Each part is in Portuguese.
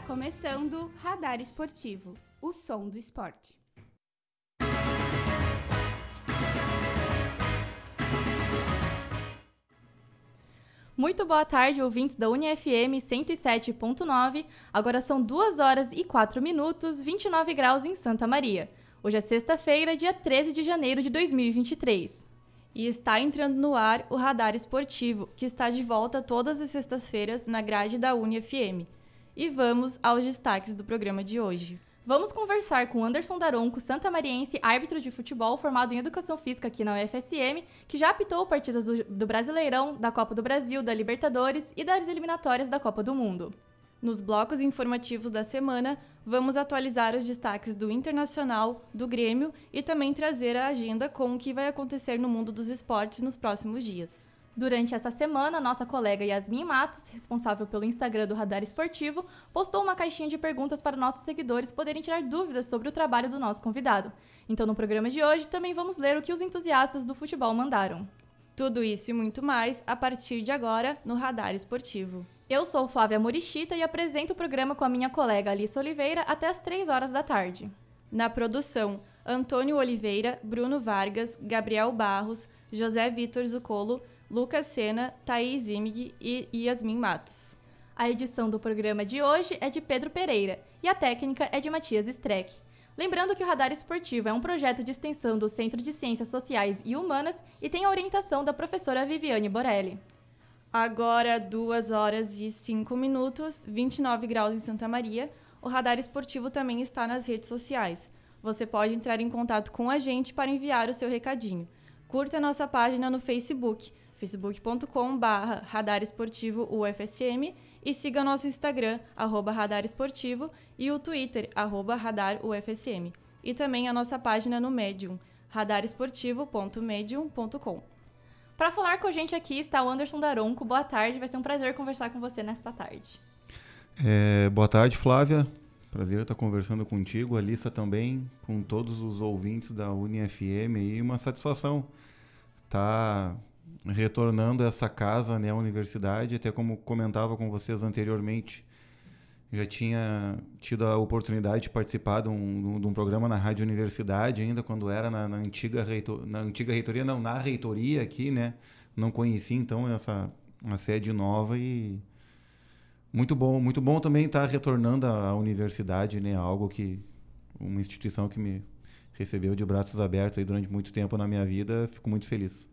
Está começando Radar Esportivo, o som do esporte. Muito boa tarde, ouvintes da UniFM 107.9. Agora são 2 horas e 4 minutos, 29 graus em Santa Maria. Hoje é sexta-feira, dia 13 de janeiro de 2023. E está entrando no ar o Radar Esportivo, que está de volta todas as sextas-feiras na grade da UniFM. E vamos aos destaques do programa de hoje. Vamos conversar com Anderson Daronco, santamariense, árbitro de futebol formado em Educação Física aqui na UFSM, que já apitou partidas do, do Brasileirão, da Copa do Brasil, da Libertadores e das eliminatórias da Copa do Mundo. Nos blocos informativos da semana, vamos atualizar os destaques do Internacional, do Grêmio e também trazer a agenda com o que vai acontecer no mundo dos esportes nos próximos dias. Durante essa semana, nossa colega Yasmin Matos, responsável pelo Instagram do Radar Esportivo, postou uma caixinha de perguntas para nossos seguidores poderem tirar dúvidas sobre o trabalho do nosso convidado. Então, no programa de hoje, também vamos ler o que os entusiastas do futebol mandaram. Tudo isso e muito mais a partir de agora no Radar Esportivo. Eu sou Flávia Morichita e apresento o programa com a minha colega Alice Oliveira até as 3 horas da tarde. Na produção, Antônio Oliveira, Bruno Vargas, Gabriel Barros, José Vitor Zucolo, Lucas Sena, Thaís Imig e Yasmin Matos. A edição do programa de hoje é de Pedro Pereira e a técnica é de Matias Streck. Lembrando que o Radar Esportivo é um projeto de extensão do Centro de Ciências Sociais e Humanas e tem a orientação da professora Viviane Borelli. Agora, 2 horas e 5 minutos, 29 graus em Santa Maria. O Radar Esportivo também está nas redes sociais. Você pode entrar em contato com a gente para enviar o seu recadinho. Curta a nossa página no Facebook facebook.com.br Radar Esportivo UFSM e siga nosso Instagram, arroba Radar Esportivo, e o Twitter, arroba Radar UFSM. E também a nossa página no Medium, radaresportivo.medium.com. Para falar com a gente aqui está o Anderson Daronco. Boa tarde, vai ser um prazer conversar com você nesta tarde. É, boa tarde, Flávia. Prazer estar conversando contigo, a Alissa também, com todos os ouvintes da UniFM e uma satisfação estar tá retornando a essa casa, né, a universidade, até como comentava com vocês anteriormente, já tinha tido a oportunidade de participar de um, de um programa na Rádio Universidade, ainda quando era na, na, antiga, reitor, na antiga reitoria, não, na reitoria aqui, né? Não conhecia, então, essa uma sede nova e muito bom, muito bom também estar retornando à universidade, né? Algo que uma instituição que me recebeu de braços abertos aí durante muito tempo na minha vida, fico muito feliz.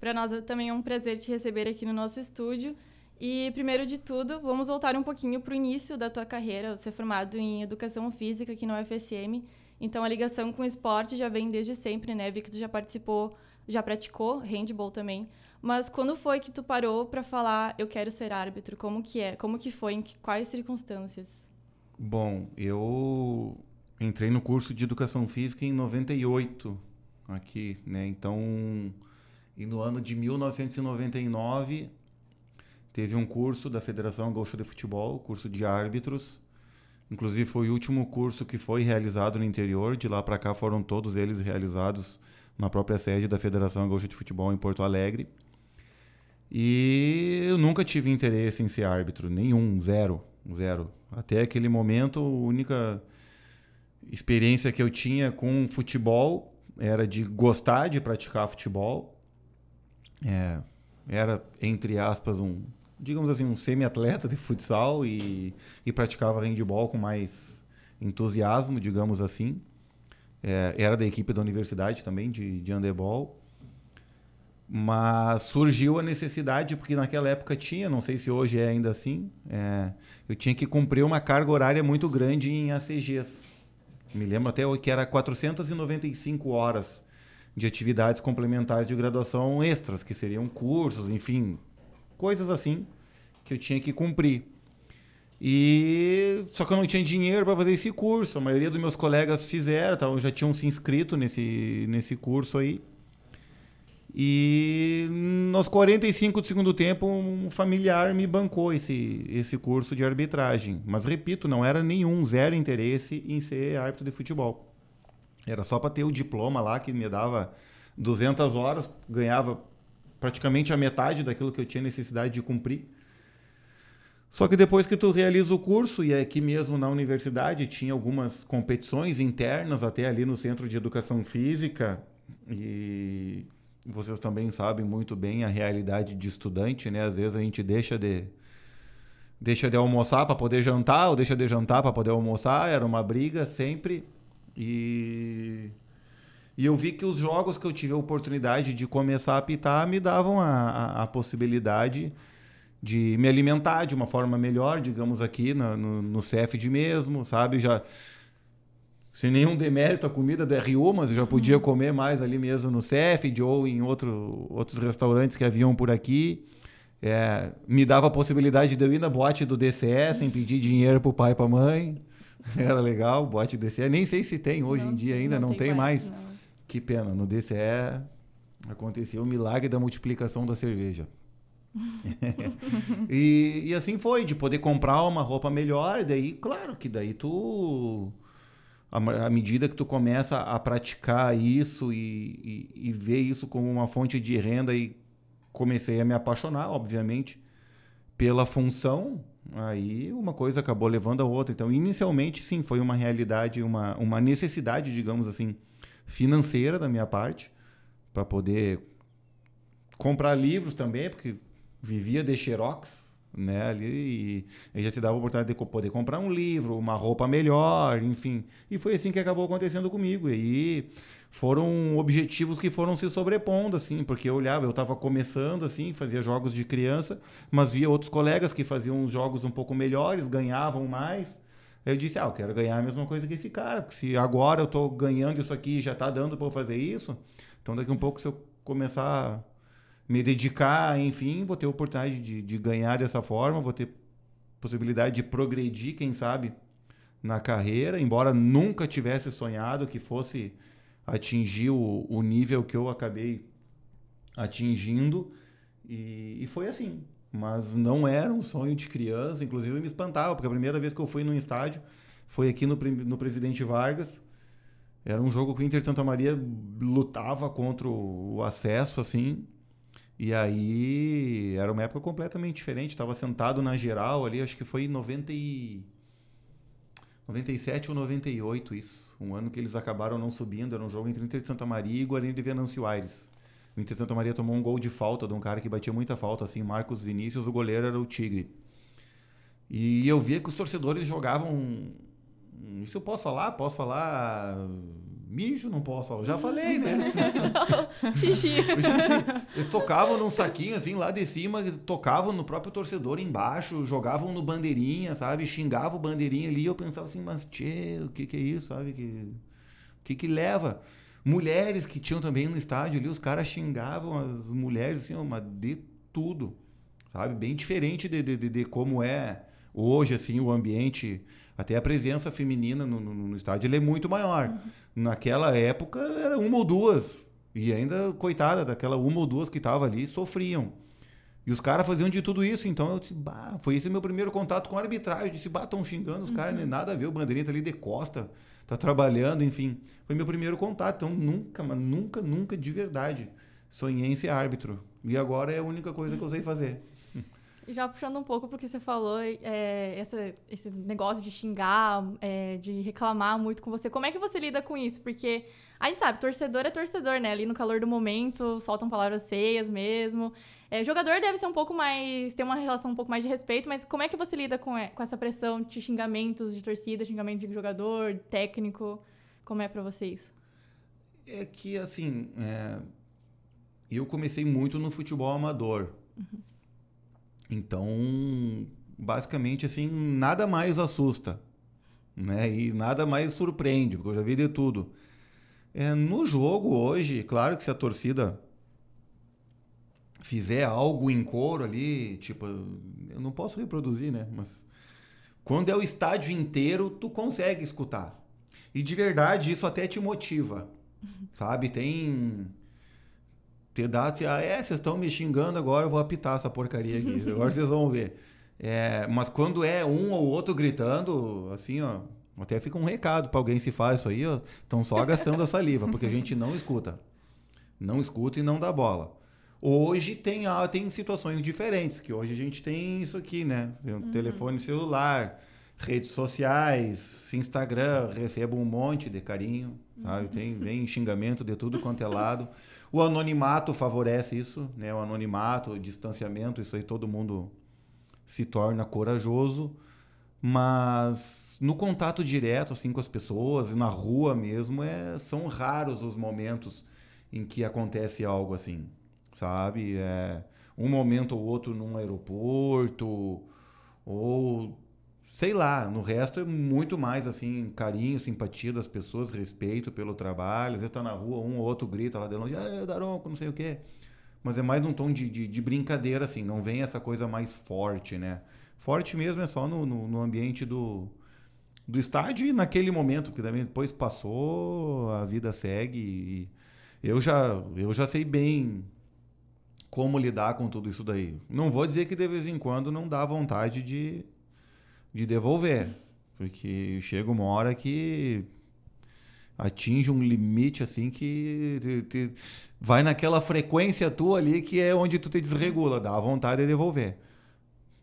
Para nós também é um prazer te receber aqui no nosso estúdio. E, primeiro de tudo, vamos voltar um pouquinho para o início da tua carreira. Você é formado em Educação Física aqui no UFSM. Então, a ligação com o esporte já vem desde sempre, né? Vi que tu já participou, já praticou handball também. Mas quando foi que tu parou para falar, eu quero ser árbitro? Como que é? Como que foi? Em quais circunstâncias? Bom, eu entrei no curso de Educação Física em 98 aqui, né? Então e no ano de 1999 teve um curso da Federação Gaúcha de Futebol, curso de árbitros. Inclusive foi o último curso que foi realizado no interior. De lá para cá foram todos eles realizados na própria sede da Federação Gaúcha de Futebol em Porto Alegre. E eu nunca tive interesse em ser árbitro, nenhum, zero, zero. Até aquele momento, a única experiência que eu tinha com futebol era de gostar de praticar futebol é, era, entre aspas, um, digamos assim, um semi-atleta de futsal e, e praticava handball com mais entusiasmo, digamos assim. É, era da equipe da universidade também, de, de handebol. Mas surgiu a necessidade, porque naquela época tinha, não sei se hoje é ainda assim, é, eu tinha que cumprir uma carga horária muito grande em ACGs. Me lembro até que era 495 horas de atividades complementares de graduação extras, que seriam cursos, enfim, coisas assim que eu tinha que cumprir. E só que eu não tinha dinheiro para fazer esse curso. A maioria dos meus colegas fizeram, tá? já tinham se inscrito nesse, nesse curso aí. E nos 45 do segundo tempo, um familiar me bancou esse, esse curso de arbitragem. Mas repito, não era nenhum, zero interesse em ser árbitro de futebol. Era só para ter o diploma lá que me dava 200 horas, ganhava praticamente a metade daquilo que eu tinha necessidade de cumprir. Só que depois que tu realiza o curso, e aqui mesmo na universidade tinha algumas competições internas até ali no Centro de Educação Física, e vocês também sabem muito bem a realidade de estudante, né? Às vezes a gente deixa de deixa de almoçar para poder jantar, ou deixa de jantar para poder almoçar, era uma briga sempre. E e eu vi que os jogos que eu tive a oportunidade de começar a apitar me davam a, a, a possibilidade de me alimentar de uma forma melhor, digamos aqui no, no, no CFD mesmo, sabe? Já sem nenhum demérito a comida do RU, mas eu já podia uhum. comer mais ali mesmo no CFD ou em outro, outros restaurantes que haviam por aqui. É, me dava a possibilidade de eu ir na boate do DCE sem pedir dinheiro pro pai e pra mãe. Era legal, boate do DCE. Nem sei se tem hoje não, em dia ainda, não, não tem, tem, mais. mais. Que pena, no DCE acontecia o milagre da multiplicação da cerveja. e, e, assim foi, de poder comprar uma roupa melhor, daí, claro que daí tu. À medida que tu começa a praticar isso e, e, e ver isso como uma fonte de renda, e comecei a me apaixonar, obviamente, pela função, aí uma coisa acabou levando a outra. Então, inicialmente, sim, foi uma realidade, uma, uma necessidade, digamos assim, financeira da minha parte para poder comprar livros também, porque vivia de xerox, né, ali e, já te dava a oportunidade de poder comprar um livro, uma roupa melhor, enfim. E foi assim que acabou acontecendo comigo. E aí foram objetivos que foram se sobrepondo, assim, porque eu olhava, eu estava começando, assim, fazia jogos de criança, mas via outros colegas que faziam jogos um pouco melhores, ganhavam mais, eu disse, ah, eu quero ganhar a mesma coisa que esse cara, porque se agora eu estou ganhando isso aqui já está dando para eu fazer isso, então daqui um pouco se eu começar a me dedicar, enfim, vou ter oportunidade de, de ganhar dessa forma, vou ter possibilidade de progredir, quem sabe, na carreira, embora nunca tivesse sonhado que fosse atingir o, o nível que eu acabei atingindo, e, e foi assim. Mas não era um sonho de criança, inclusive me espantava, porque a primeira vez que eu fui num estádio foi aqui no, no Presidente Vargas. Era um jogo que o Inter Santa Maria lutava contra o acesso, assim. E aí era uma época completamente diferente. Estava sentado na geral ali, acho que foi em 90 e... 97 ou 98, isso. Um ano que eles acabaram não subindo. Era um jogo entre Inter de Santa Maria e Guarani de Venâncio Aires. O Inter Santa Maria tomou um gol de falta de um cara que batia muita falta, assim, Marcos Vinícius, o goleiro era o Tigre. E eu via que os torcedores jogavam. Isso eu posso falar? Posso falar. Mijo? Não posso falar. Já falei, né? xixi. xixi. Eles tocavam num saquinho assim lá de cima, tocavam no próprio torcedor embaixo, jogavam no bandeirinha, sabe? Xingavam o bandeirinha ali. E eu pensava assim, mas tchê, o que, que é isso, sabe? Que, o que, que leva? Mulheres que tinham também no estádio ali, os caras xingavam as mulheres, assim, uma de tudo, sabe? Bem diferente de, de, de, como é hoje, assim, o ambiente. Até a presença feminina no, no, no estádio é muito maior. Uhum. Naquela época era uma ou duas. E ainda, coitada, daquela uma ou duas que estavam ali, sofriam. E os caras faziam de tudo isso, então eu disse, bah, foi esse meu primeiro contato com a arbitragem. Eu disse, bah, estão xingando os uhum. caras, nada a ver, o bandeirinha tá ali de costa tá trabalhando, enfim. Foi meu primeiro contato. Então, nunca, mas nunca, nunca de verdade sonhei em ser árbitro. E agora é a única coisa que eu sei fazer. Já puxando um pouco porque você falou é, essa, esse negócio de xingar, é, de reclamar muito com você. Como é que você lida com isso? Porque a gente sabe, torcedor é torcedor, né? Ali no calor do momento, soltam palavras feias mesmo. É, jogador deve ser um pouco mais. ter uma relação um pouco mais de respeito, mas como é que você lida com, com essa pressão de xingamentos de torcida, xingamento de jogador, técnico? Como é para vocês? É que, assim. É... Eu comecei muito no futebol amador. Uhum. Então, basicamente, assim, nada mais assusta. Né? E nada mais surpreende, porque eu já vi de tudo. É, no jogo hoje, claro que se a torcida fizer algo em coro ali, tipo, eu não posso reproduzir, né? Mas quando é o estádio inteiro, tu consegue escutar. E de verdade, isso até te motiva. Sabe? Tem. Te dá assim, ah, é, vocês estão me xingando agora, eu vou apitar essa porcaria aqui. Agora vocês vão ver. É, mas quando é um ou outro gritando, assim, ó, até fica um recado para alguém se faz isso aí, ó, estão só gastando a saliva, porque a gente não escuta. Não escuta e não dá bola. Hoje tem, ah, tem situações diferentes, que hoje a gente tem isso aqui, né? Tem um telefone celular, redes sociais, Instagram, recebo um monte de carinho, sabe? Tem, vem xingamento de tudo quanto é lado. O anonimato favorece isso, né? O anonimato, o distanciamento, isso aí todo mundo se torna corajoso, mas no contato direto assim com as pessoas, na rua mesmo, é, são raros os momentos em que acontece algo assim, sabe? É, um momento ou outro num aeroporto ou sei lá, no resto é muito mais assim, carinho, simpatia das pessoas, respeito pelo trabalho. Às vezes tá na rua, um ou outro grita lá de longe, ah, Daronco, não sei o quê. Mas é mais num tom de, de, de, brincadeira, assim, não vem essa coisa mais forte, né? Forte mesmo é só no, no, no ambiente do, do estádio e naquele momento, porque também depois passou, a vida segue. Eu já, eu já sei bem como lidar com tudo isso daí. Não vou dizer que de vez em quando não dá vontade de, de devolver, porque chega uma hora que atinge um limite assim que te, te, vai naquela frequência tua ali que é onde tu te desregula, dá vontade de devolver.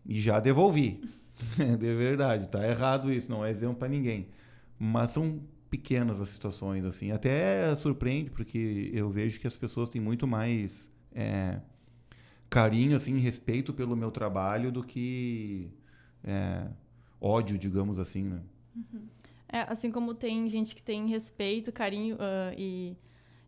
E já devolvi. de verdade, tá errado isso, não é exemplo para ninguém. Mas são pequenas as situações assim, até surpreende porque eu vejo que as pessoas têm muito mais é, carinho assim, respeito pelo meu trabalho do que é, ódio, digamos assim, né? Uhum. É, assim como tem gente que tem respeito, carinho uh, e,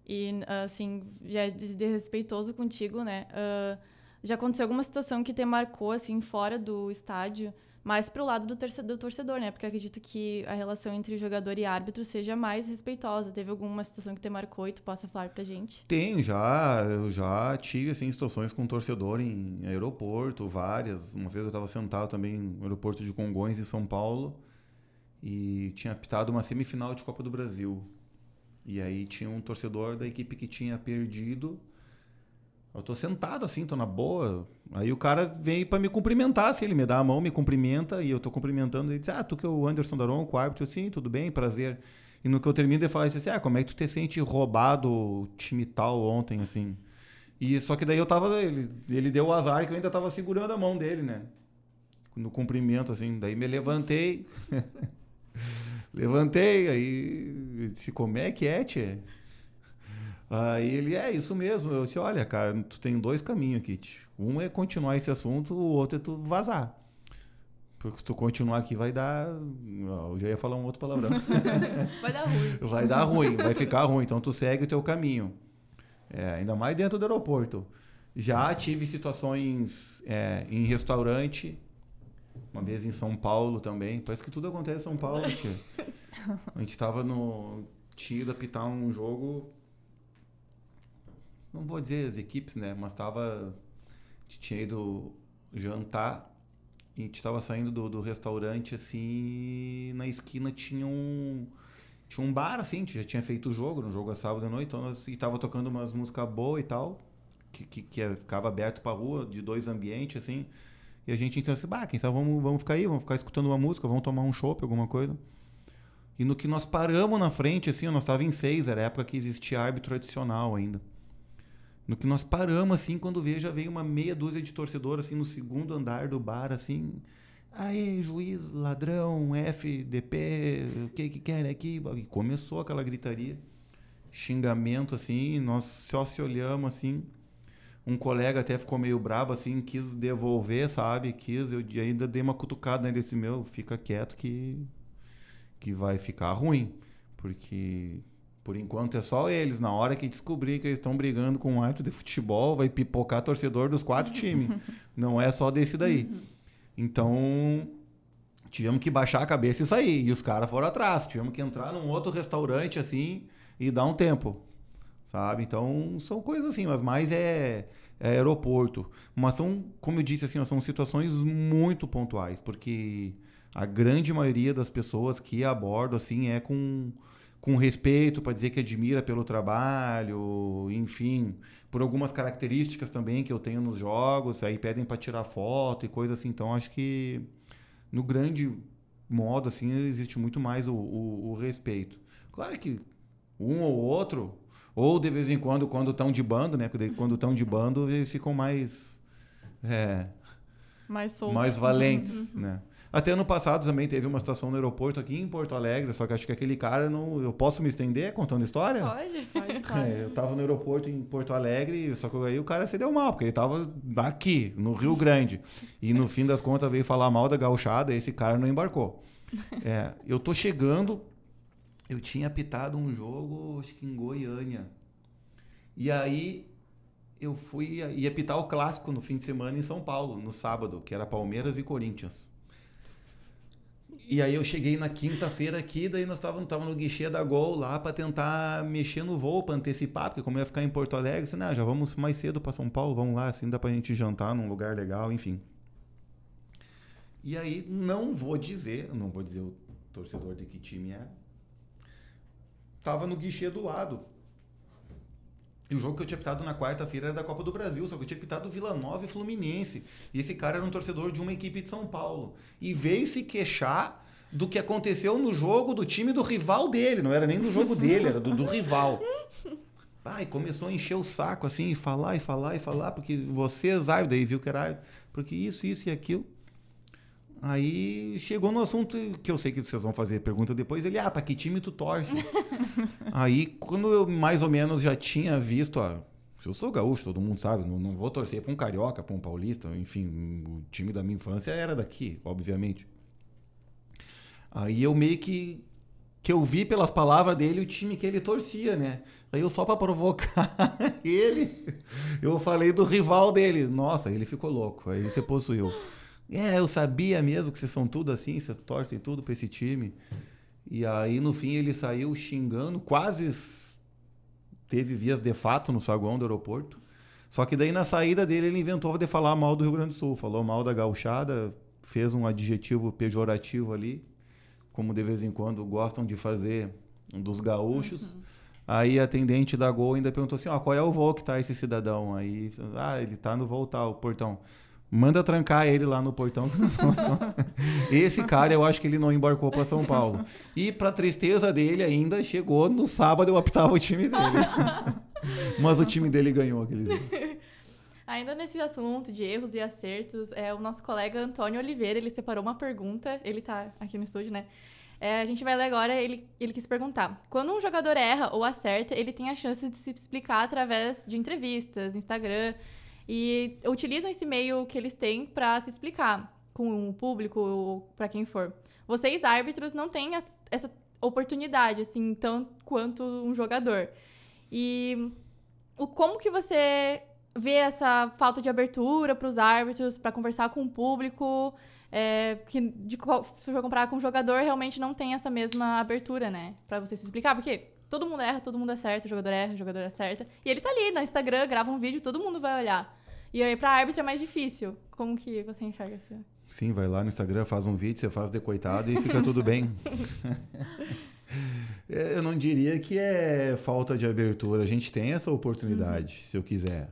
e, assim, já é desrespeitoso contigo, né? Uh, já aconteceu alguma situação que te marcou, assim, fora do estádio, mais pro lado do torcedor, do torcedor, né? Porque eu acredito que a relação entre jogador e árbitro seja mais respeitosa. Teve alguma situação que te marcou e tu possa falar pra gente? Tem, já. Eu já tive, assim, situações com torcedor em aeroporto, várias. Uma vez eu estava sentado também no aeroporto de Congonhas, em São Paulo, e tinha apitado uma semifinal de Copa do Brasil. E aí tinha um torcedor da equipe que tinha perdido eu tô sentado assim, tô na boa. Aí o cara vem para me cumprimentar, assim, ele me dá a mão, me cumprimenta e eu tô cumprimentando. Ele diz: Ah, tu que é o Anderson Daron, o árbitro. Eu, sim, tudo bem, prazer. E no que eu termino, ele fala assim: Ah, como é que tu te sente roubado o time tal ontem, assim? E só que daí eu tava. Ele, ele deu o azar que eu ainda tava segurando a mão dele, né? No cumprimento, assim. Daí me levantei. levantei, aí. Disse: Como é que é, tia? Aí ele, é isso mesmo. Eu disse, olha, cara, tu tem dois caminhos aqui. Um é continuar esse assunto, o outro é tu vazar. Porque se tu continuar aqui vai dar. Eu já ia falar um outro palavrão. vai dar ruim. Vai dar ruim, vai ficar ruim. Então tu segue o teu caminho. É, ainda mais dentro do aeroporto. Já tive situações é, em restaurante, uma vez em São Paulo também. Parece que tudo acontece em São Paulo, tia. A gente tava no. Tinha apitar um jogo não vou dizer as equipes, né? Mas tava. Tinha ido jantar e a gente tava saindo do, do restaurante assim. Na esquina tinha um. Tinha um bar assim, já tinha feito o jogo, no jogo a sábado à noite, então e tava tocando umas músicas boas e tal, que, que, que é, ficava aberto pra rua, de dois ambientes, assim. E a gente então assim, bah, quem sabe vamos, vamos ficar aí, vamos ficar escutando uma música, vamos tomar um chopp, alguma coisa. E no que nós paramos na frente, assim, nós estávamos em seis, era a época que existia árbitro adicional ainda. No que nós paramos, assim, quando veio, já veio uma meia dúzia de torcedor, assim, no segundo andar do bar, assim. Aí, juiz, ladrão, FDP, o que que querem aqui? E começou aquela gritaria, xingamento, assim, nós só se olhamos, assim. Um colega até ficou meio bravo, assim, quis devolver, sabe? Quis, eu ainda dei uma cutucada nele, disse, meu, fica quieto que, que vai ficar ruim. Porque por enquanto é só eles. Na hora que descobrir que eles estão brigando com um árbitro de futebol, vai pipocar torcedor dos quatro times. Não é só desse daí. Então, tivemos que baixar a cabeça e sair. E os caras foram atrás. Tivemos que entrar num outro restaurante assim e dar um tempo. Sabe? Então, são coisas assim, mas mais é, é aeroporto. Mas são, como eu disse, assim, são situações muito pontuais, porque a grande maioria das pessoas que abordam assim é com com respeito para dizer que admira pelo trabalho, enfim, por algumas características também que eu tenho nos jogos, aí pedem para tirar foto e coisa assim. Então acho que no grande modo assim existe muito mais o, o, o respeito. Claro que um ou outro Ou de vez em quando, quando estão de bando, né? Porque quando estão de bando, eles ficam mais. É, Mais solto. mais valentes, né? Até ano passado também teve uma situação no aeroporto aqui em Porto Alegre, só que acho que aquele cara não. Eu posso me estender contando história? Pode? Pode, claro. É, eu tava no aeroporto em Porto Alegre, só que aí o cara se deu mal, porque ele tava aqui, no Rio Grande. E no fim das contas veio falar mal da gauchada, esse cara não embarcou. É, eu tô chegando, eu tinha apitado um jogo, acho que em Goiânia. E aí eu fui ia apitar o clássico no fim de semana em São Paulo, no sábado, que era Palmeiras e Corinthians. E aí eu cheguei na quinta-feira aqui, daí nós estávamos tava no guichê da Gol lá para tentar mexer no voo, para antecipar, porque como eu ia ficar em Porto Alegre, assim, não, já vamos mais cedo para São Paulo, vamos lá, assim dá pra gente jantar num lugar legal, enfim. E aí não vou dizer, não vou dizer o torcedor de que time era. Tava no guichê do lado. E o jogo que eu tinha pitado na quarta-feira era da Copa do Brasil, só que eu tinha pitado Vila Nova e Fluminense. E esse cara era um torcedor de uma equipe de São Paulo. E veio se queixar do que aconteceu no jogo do time do rival dele. Não era nem do jogo dele, era do, do rival. Ai, começou a encher o saco assim, e falar, e falar, e falar, porque vocês, árbitro, daí viu que era porque isso, isso e aquilo. Aí chegou no assunto que eu sei que vocês vão fazer pergunta depois. Ele, ah, pra que time tu torce? Aí, quando eu mais ou menos já tinha visto, eu sou gaúcho, todo mundo sabe, não, não vou torcer pra um carioca, pra um paulista, enfim, o time da minha infância era daqui, obviamente. Aí eu meio que que eu vi pelas palavras dele o time que ele torcia, né? Aí eu só pra provocar ele, eu falei do rival dele. Nossa, ele ficou louco. Aí você possuiu. É, eu sabia mesmo que vocês são tudo assim, vocês torcem tudo pra esse time. E aí, no fim, ele saiu xingando, quase teve vias de fato no saguão do aeroporto. Só que daí, na saída dele, ele inventou de falar mal do Rio Grande do Sul. Falou mal da gauchada, fez um adjetivo pejorativo ali, como de vez em quando gostam de fazer dos gaúchos. Aí a atendente da Gol ainda perguntou assim, ó, qual é o voo que tá esse cidadão? Aí, ah, ele tá no voo tal, portão. Manda trancar ele lá no portão. Esse cara, eu acho que ele não embarcou para São Paulo. E para tristeza dele, ainda chegou no sábado eu optava o time dele. Mas o time dele ganhou aquele jogo. Ainda nesse assunto de erros e acertos, é, o nosso colega Antônio Oliveira, ele separou uma pergunta, ele tá aqui no estúdio, né? É, a gente vai ler agora, ele, ele quis perguntar. Quando um jogador erra ou acerta, ele tem a chance de se explicar através de entrevistas, Instagram, e utilizam esse meio que eles têm para se explicar com o público ou para quem for. Vocês, árbitros, não têm essa oportunidade, assim, tanto quanto um jogador. E o, como que você vê essa falta de abertura para os árbitros, para conversar com o público, é, que de, se for comparar com o jogador, realmente não tem essa mesma abertura, né? Para você se explicar, porque todo mundo erra, todo mundo acerta, o jogador erra, o jogador acerta. E ele tá ali no Instagram, grava um vídeo, todo mundo vai olhar. E aí, pra árbitro é mais difícil. Como que você enxerga isso? Sim, vai lá no Instagram, faz um vídeo, você faz de coitado e fica tudo bem. É, Eu não diria que é falta de abertura. A gente tem essa oportunidade, se eu quiser.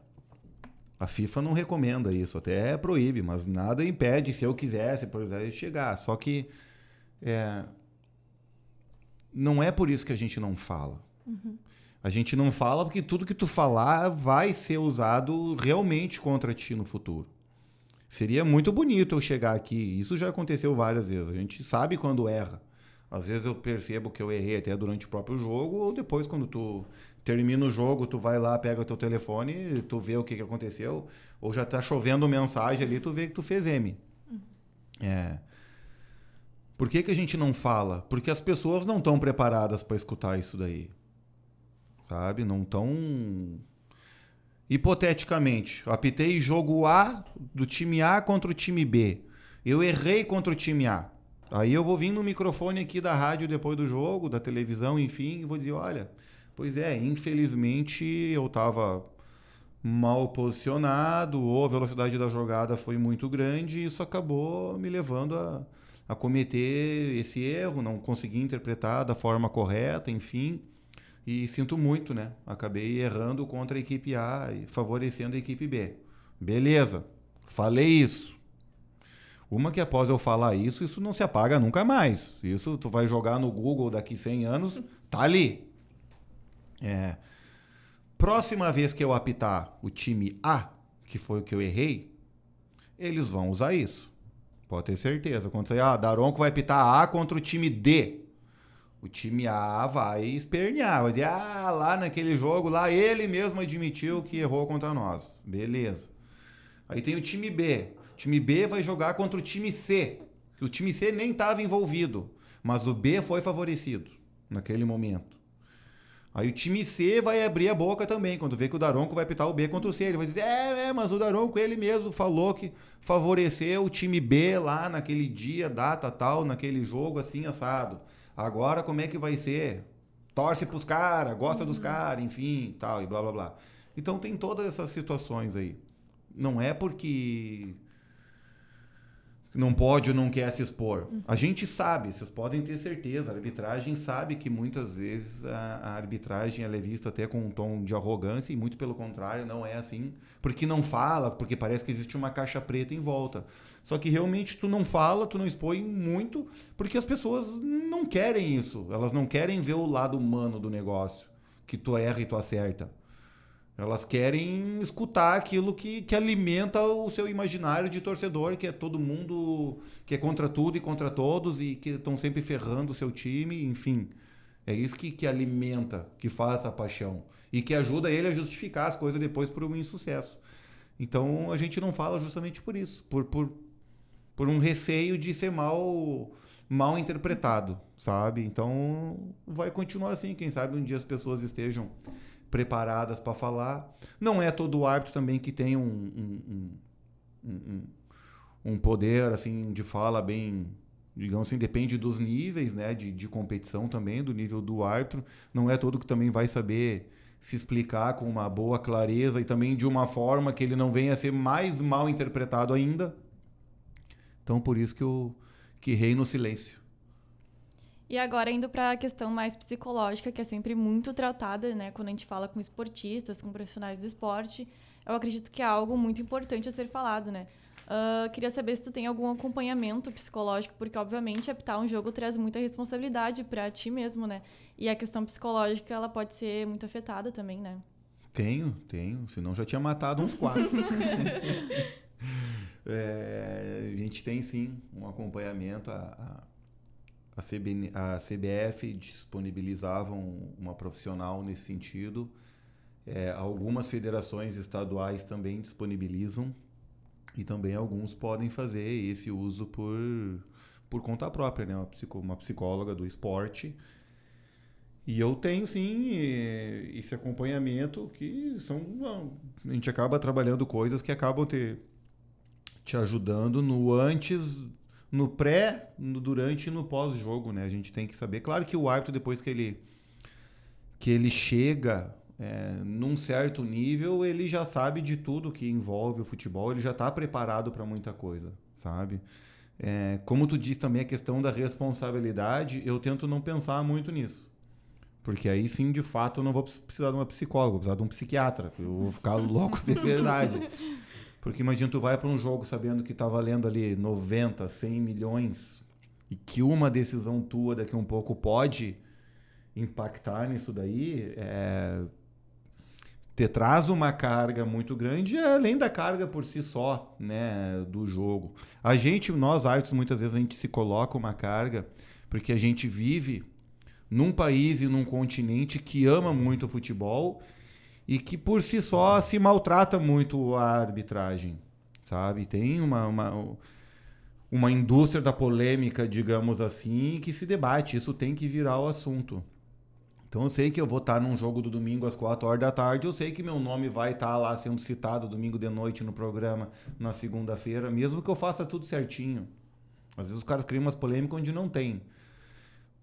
A FIFA não recomenda isso, até proíbe, mas nada impede, se eu quisesse, por exemplo, chegar. Só que é, não é por isso que a gente não fala. A gente não fala porque tudo que tu falar vai ser usado realmente contra ti no futuro. Seria muito bonito eu chegar aqui. Isso já aconteceu várias vezes. A gente sabe quando erra. Às vezes eu percebo que eu errei até durante o próprio jogo, ou depois, quando tu termina o jogo, tu vai lá, pega teu telefone, tu vê o que, que aconteceu, ou já tá chovendo mensagem ali, tu vê que tu fez M. É. Por que, que a gente não fala? Porque as pessoas não estão preparadas para escutar isso daí. Sabe? Não estão. Hipoteticamente, apitei jogo A do time A contra o time B. Eu errei contra o time A. Aí eu vou vir no microfone aqui da rádio depois do jogo, da televisão, enfim, e vou dizer, olha, pois é, infelizmente eu estava mal posicionado, ou a velocidade da jogada foi muito grande, e isso acabou me levando a, a cometer esse erro, não consegui interpretar da forma correta, enfim. E sinto muito, né? Acabei errando contra a equipe A e favorecendo a equipe B. Beleza, falei isso. Uma que após eu falar isso, isso não se apaga nunca mais. Isso tu vai jogar no Google daqui 100 anos, tá ali. É. Próxima vez que eu apitar o time A, que foi o que eu errei, eles vão usar isso. Pode ter certeza. Quando você, ah, Daronco vai apitar A contra o time D. O time A vai espernear, vai dizer, ah, lá naquele jogo, lá ele mesmo admitiu que errou contra nós. Beleza. Aí tem o time B. O time B vai jogar contra o time C, que o time C nem estava envolvido, mas o B foi favorecido naquele momento. Aí o time C vai abrir a boca também, quando vê que o Daronco vai pitar o B contra o C. Ele vai dizer, é, é, mas o Daronco ele mesmo falou que favoreceu o time B lá naquele dia, data tal, naquele jogo assim, assado. Agora como é que vai ser? Torce pros caras, gosta uhum. dos caras, enfim, tal, e blá blá blá. Então tem todas essas situações aí. Não é porque não pode ou não quer se expor. A gente sabe, vocês podem ter certeza, a arbitragem sabe que muitas vezes a, a, arbitragem é vista até com um tom de arrogância e muito pelo contrário, não é assim, porque não fala, porque parece que existe uma caixa preta em volta. Só que realmente tu não fala, tu não expõe muito, porque as pessoas não querem isso. Elas não querem ver o lado humano do negócio, que tu erra e tu acerta. Elas querem escutar aquilo que, que alimenta o seu imaginário de torcedor, que é todo mundo que é contra tudo e contra todos e que estão sempre ferrando o seu time, enfim. É isso que, que alimenta, que faz essa paixão. E que ajuda ele a justificar as coisas depois por um insucesso. Então a gente não fala justamente por isso, por, por, por um receio de ser mal, mal interpretado, sabe? Então vai continuar assim. Quem sabe um dia as pessoas estejam preparadas para falar. Não é todo árbitro também que tem um, um, um, um, poder assim de fala bem, digamos assim, depende dos níveis né, de, de competição também, do nível do árbitro. Não é todo que também vai saber se explicar com uma boa clareza e também de uma forma que ele não venha a ser mais mal interpretado ainda. Então, por isso que, eu, que reino o silêncio. E agora indo para a questão mais psicológica, que é sempre muito tratada, né, quando a gente fala com esportistas, com profissionais do esporte, eu acredito que é algo muito importante a ser falado, né? Uh, queria saber se tu tem algum acompanhamento psicológico, porque obviamente apitar um jogo traz muita responsabilidade para ti mesmo, né? E a questão psicológica ela pode ser muito afetada também, né? Tenho, tenho. Senão já tinha matado uns quatro. é, a gente tem sim um acompanhamento. A, a a, CB, a CBF disponibilizavam uma profissional nesse sentido. É, algumas federações estaduais também disponibilizam e também alguns podem fazer esse uso por, por conta própria, né? Uma, uma psicóloga do esporte. E eu tenho sim esse acompanhamento que são. A gente acaba trabalhando coisas que acabam te, te ajudando no antes no pré, no durante e no pós-jogo, né? A gente tem que saber. Claro que o árbitro, depois que ele, que ele chega é, num certo nível, ele já sabe de tudo que envolve o futebol, ele já está preparado para muita coisa, sabe? É, como tu disse também a questão da responsabilidade, eu tento não pensar muito nisso. Porque aí sim, de fato, eu não vou precisar de uma psicóloga, vou precisar de um psiquiatra. Eu vou ficar louco de verdade. Porque imagina, tu vai para um jogo sabendo que está valendo ali 90, 100 milhões e que uma decisão tua daqui a um pouco pode impactar nisso daí, é, te traz uma carga muito grande, além da carga por si só, né, do jogo. A gente, nós artes, muitas vezes a gente se coloca uma carga porque a gente vive num país e num continente que ama muito o futebol e que por si só se maltrata muito a arbitragem, sabe? Tem uma, uma, uma indústria da polêmica, digamos assim, que se debate, isso tem que virar o assunto. Então eu sei que eu vou estar num jogo do domingo às 4 horas da tarde, eu sei que meu nome vai estar lá sendo citado domingo de noite no programa, na segunda-feira, mesmo que eu faça tudo certinho. Às vezes os caras criam umas polêmicas onde não tem.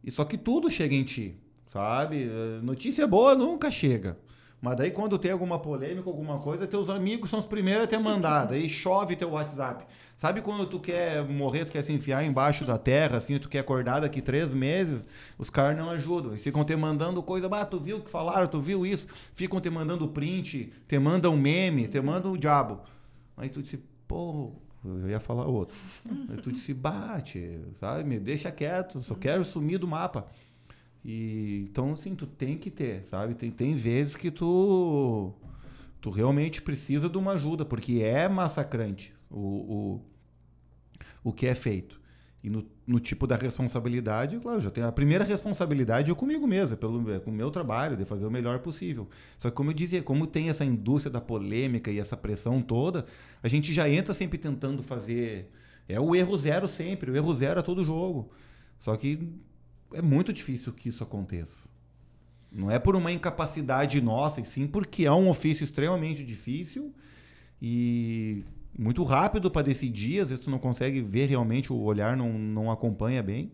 E só que tudo chega em ti, sabe? Notícia boa nunca chega. Mas daí quando tem alguma polêmica, alguma coisa, teus amigos são os primeiros a ter mandado. Aí chove teu WhatsApp. Sabe quando tu quer morrer, tu quer se enfiar embaixo da terra, assim, tu quer acordar daqui três meses, os caras não ajudam. Eles ficam te mandando coisa, ah, tu viu o que falaram, tu viu isso? Ficam te mandando print, te mandam meme, te mandam o diabo. Aí tu disse, pô, eu ia falar outro. Aí tu disse, bate, sabe? Me deixa quieto, só quero sumir do mapa. E, então, assim, tu tem que ter, sabe? Tem, tem vezes que tu, tu realmente precisa de uma ajuda, porque é massacrante o, o, o que é feito. E no, no tipo da responsabilidade, claro, já tenho a primeira responsabilidade é comigo mesmo, é pelo é com o meu trabalho, de fazer o melhor possível. Só que como eu dizia, como tem essa indústria da polêmica e essa pressão toda, a gente já entra sempre tentando fazer é o erro zero sempre, o erro zero a todo jogo. Só que é muito difícil que isso aconteça. Não é por uma incapacidade nossa, e sim porque é um ofício extremamente difícil e muito rápido para decidir, às vezes tu não consegue ver realmente, o olhar não, não acompanha bem.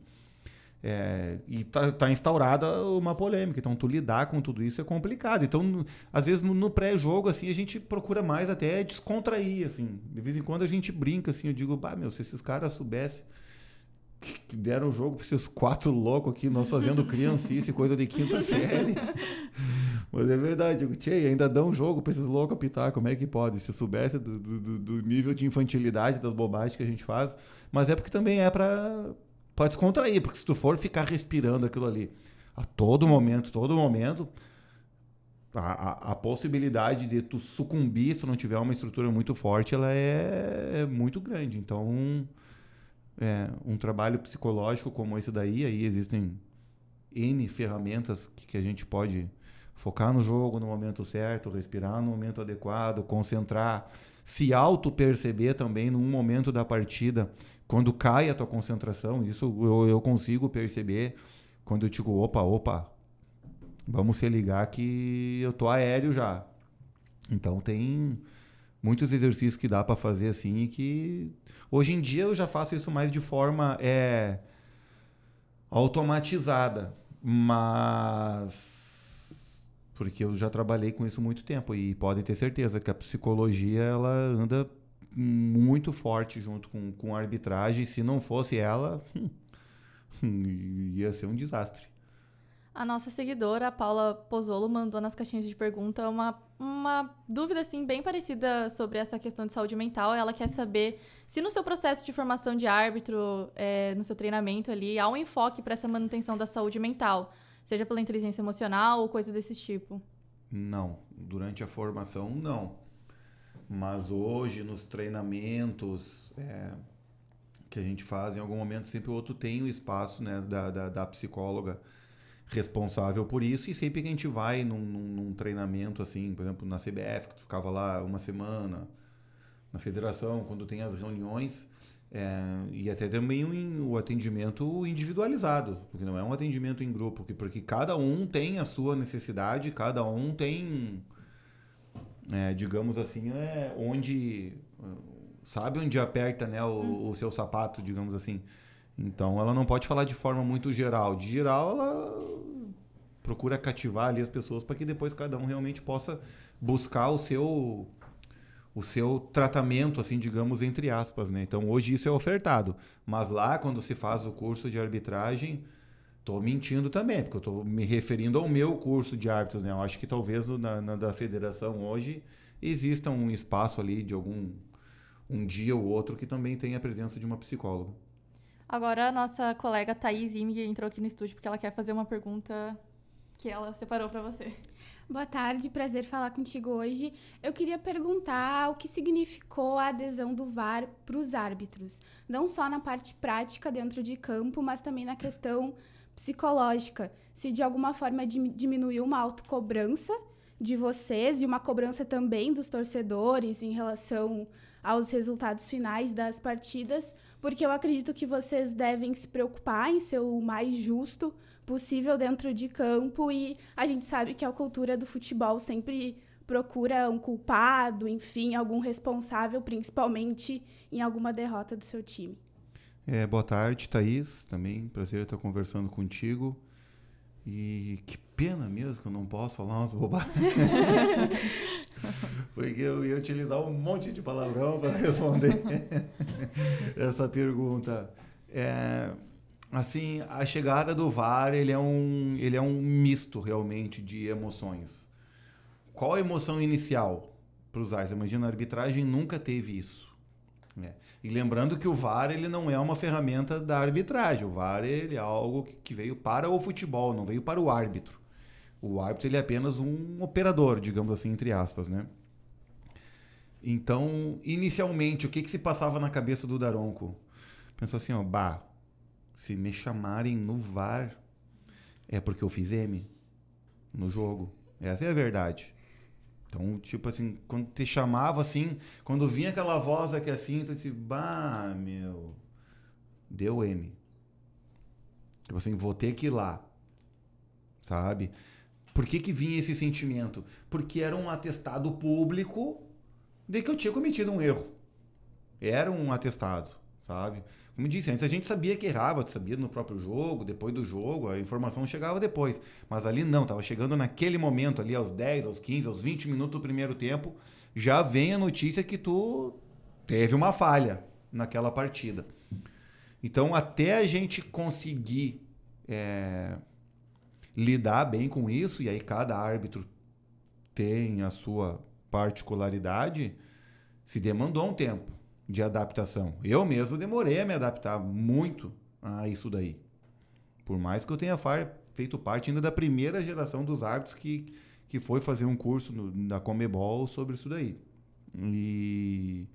É, e tá, tá, instaurada uma polêmica. Então, tu lidar com tudo isso é complicado. Então, às vezes, no, no pré-jogo, assim, a gente procura mais até descontrair, assim. De vez em quando a gente brinca, assim, eu digo, bah, meu, se esses caras soubessem que deram o jogo para esses quatro loucos aqui, nós fazendo criancice, coisa de quinta série. Mas é verdade, eu tchê, ainda dão um jogo para esses loucos apitar, como é que pode? Se soubesse do, do, do, nível de infantilidade das bobagens que a gente faz. Mas é porque também é para descontrair, porque se tu for ficar respirando aquilo ali a todo momento, todo momento, a, a, a, possibilidade de tu sucumbir se tu não tiver uma estrutura muito forte, ela é, é muito grande. Então, é, um trabalho psicológico como esse daí, aí existem N ferramentas que, que a gente pode focar no jogo no momento certo, respirar no momento adequado, concentrar, se auto-perceber também num momento da partida, quando cai a tua concentração, isso eu, eu consigo perceber quando eu digo, opa, opa, vamos se ligar que eu tô aéreo já. Então tem muitos exercícios que dá para fazer assim e que hoje em dia eu já faço isso mais de forma é, automatizada, mas porque eu já trabalhei com isso muito tempo e podem ter certeza que a psicologia ela anda muito forte junto com, com a arbitragem. Se não fosse ela, ia ser um desastre. A nossa seguidora, a Paula Pozzolo, mandou nas caixinhas de pergunta uma, uma dúvida assim bem parecida sobre essa questão de saúde mental. Ela quer saber se no seu processo de formação de árbitro, é, no seu treinamento ali, há um enfoque para essa manutenção da saúde mental, seja pela inteligência emocional ou coisas desse tipo. Não, durante a formação não. Mas hoje nos treinamentos é, que a gente faz, em algum momento sempre o outro tem o espaço né, da, da, da psicóloga responsável por isso. E sempre que a gente vai num, num, treinamento, assim, por exemplo, na CBF, que tu ficava lá uma semana, na federação, quando tem as reuniões, é, e até também o, o, atendimento individualizado, porque não é um atendimento em grupo, porque, porque cada um tem a sua necessidade, cada um tem, é, digamos assim, é, onde. Sabe onde aperta né, o, hum. o seu sapato, digamos assim. Então ela não pode falar de forma muito geral. De geral, ela procura cativar ali as pessoas para que depois cada um realmente possa buscar o seu o seu tratamento, assim, digamos, entre aspas, né? Então, hoje isso é ofertado. Mas lá, quando se faz o curso de arbitragem, estou mentindo também, porque eu estou me referindo ao meu curso de árbitros, né? Eu acho que talvez na, na, da federação hoje exista um espaço ali de algum um dia ou outro que também tenha a presença de uma psicóloga. Agora a nossa colega Thaís Imig entrou aqui no estúdio porque ela quer fazer uma pergunta que ela separou para você. Boa tarde, prazer falar contigo hoje. Eu queria perguntar o que significou a adesão do VAR para os árbitros, não só na parte prática dentro de campo, mas também na questão psicológica. Se de alguma forma diminuiu uma autocobrança de vocês e uma cobrança também dos torcedores em relação aos resultados finais das partidas, porque eu acredito que vocês devem se preocupar em ser o mais justo possível dentro de campo e a gente sabe que a cultura do futebol sempre procura um culpado, enfim, algum responsável, principalmente em alguma derrota do seu time. É, boa tarde, Thaís. Também prazer estar conversando contigo. E que pena mesmo que eu não posso falar umas bobagens. Porque eu ia utilizar um monte de palavrão para responder essa pergunta. É, assim, a chegada do VAR, ele é um, ele é um misto realmente de emoções. Qual a emoção inicial para os AIS? Imagina, a arbitragem nunca teve isso. É. E lembrando que o VAR ele não é uma ferramenta da arbitragem. O VAR ele é algo que veio para o futebol, não veio para o árbitro. O árbitro ele é apenas um operador, digamos assim, entre aspas, né? Então, inicialmente, o que, que se passava na cabeça do Daronco? Pensou assim, ó, bah, se me chamarem no VAR, é porque eu fiz M no jogo. Essa é a verdade. Então, tipo assim, quando te chamava assim, quando vinha aquela voz aqui assim, tu disse, bah, meu, deu M. Tipo assim, vou ter que ir lá. Sabe? Por que que vinha esse sentimento? Porque era um atestado público de que eu tinha cometido um erro. Era um atestado, sabe? Como disse antes, a gente sabia que errava, sabia no próprio jogo, depois do jogo, a informação chegava depois. Mas ali não, estava chegando naquele momento, ali aos 10, aos 15, aos 20 minutos do primeiro tempo, já vem a notícia que tu teve uma falha naquela partida. Então, até a gente conseguir é, lidar bem com isso, e aí cada árbitro tem a sua particularidade, se demandou um tempo de adaptação. Eu mesmo demorei a me adaptar muito a isso daí. Por mais que eu tenha feito parte ainda da primeira geração dos árbitros que, que foi fazer um curso no, da Comebol sobre isso daí. E,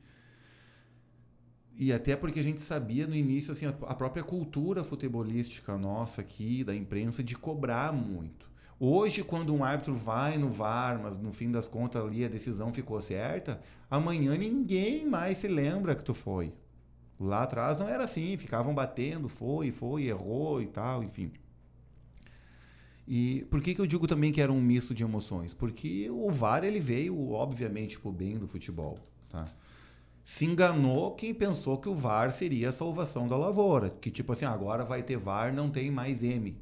e até porque a gente sabia no início assim, a própria cultura futebolística nossa aqui, da imprensa, de cobrar muito. Hoje, quando um árbitro vai no VAR, mas no fim das contas ali a decisão ficou certa, amanhã ninguém mais se lembra que tu foi. Lá atrás não era assim, ficavam batendo, foi, foi, errou e tal, enfim. E por que, que eu digo também que era um misto de emoções? Porque o VAR ele veio, obviamente, pro bem do futebol. Tá? Se enganou quem pensou que o VAR seria a salvação da lavoura. Que tipo assim, agora vai ter VAR, não tem mais M.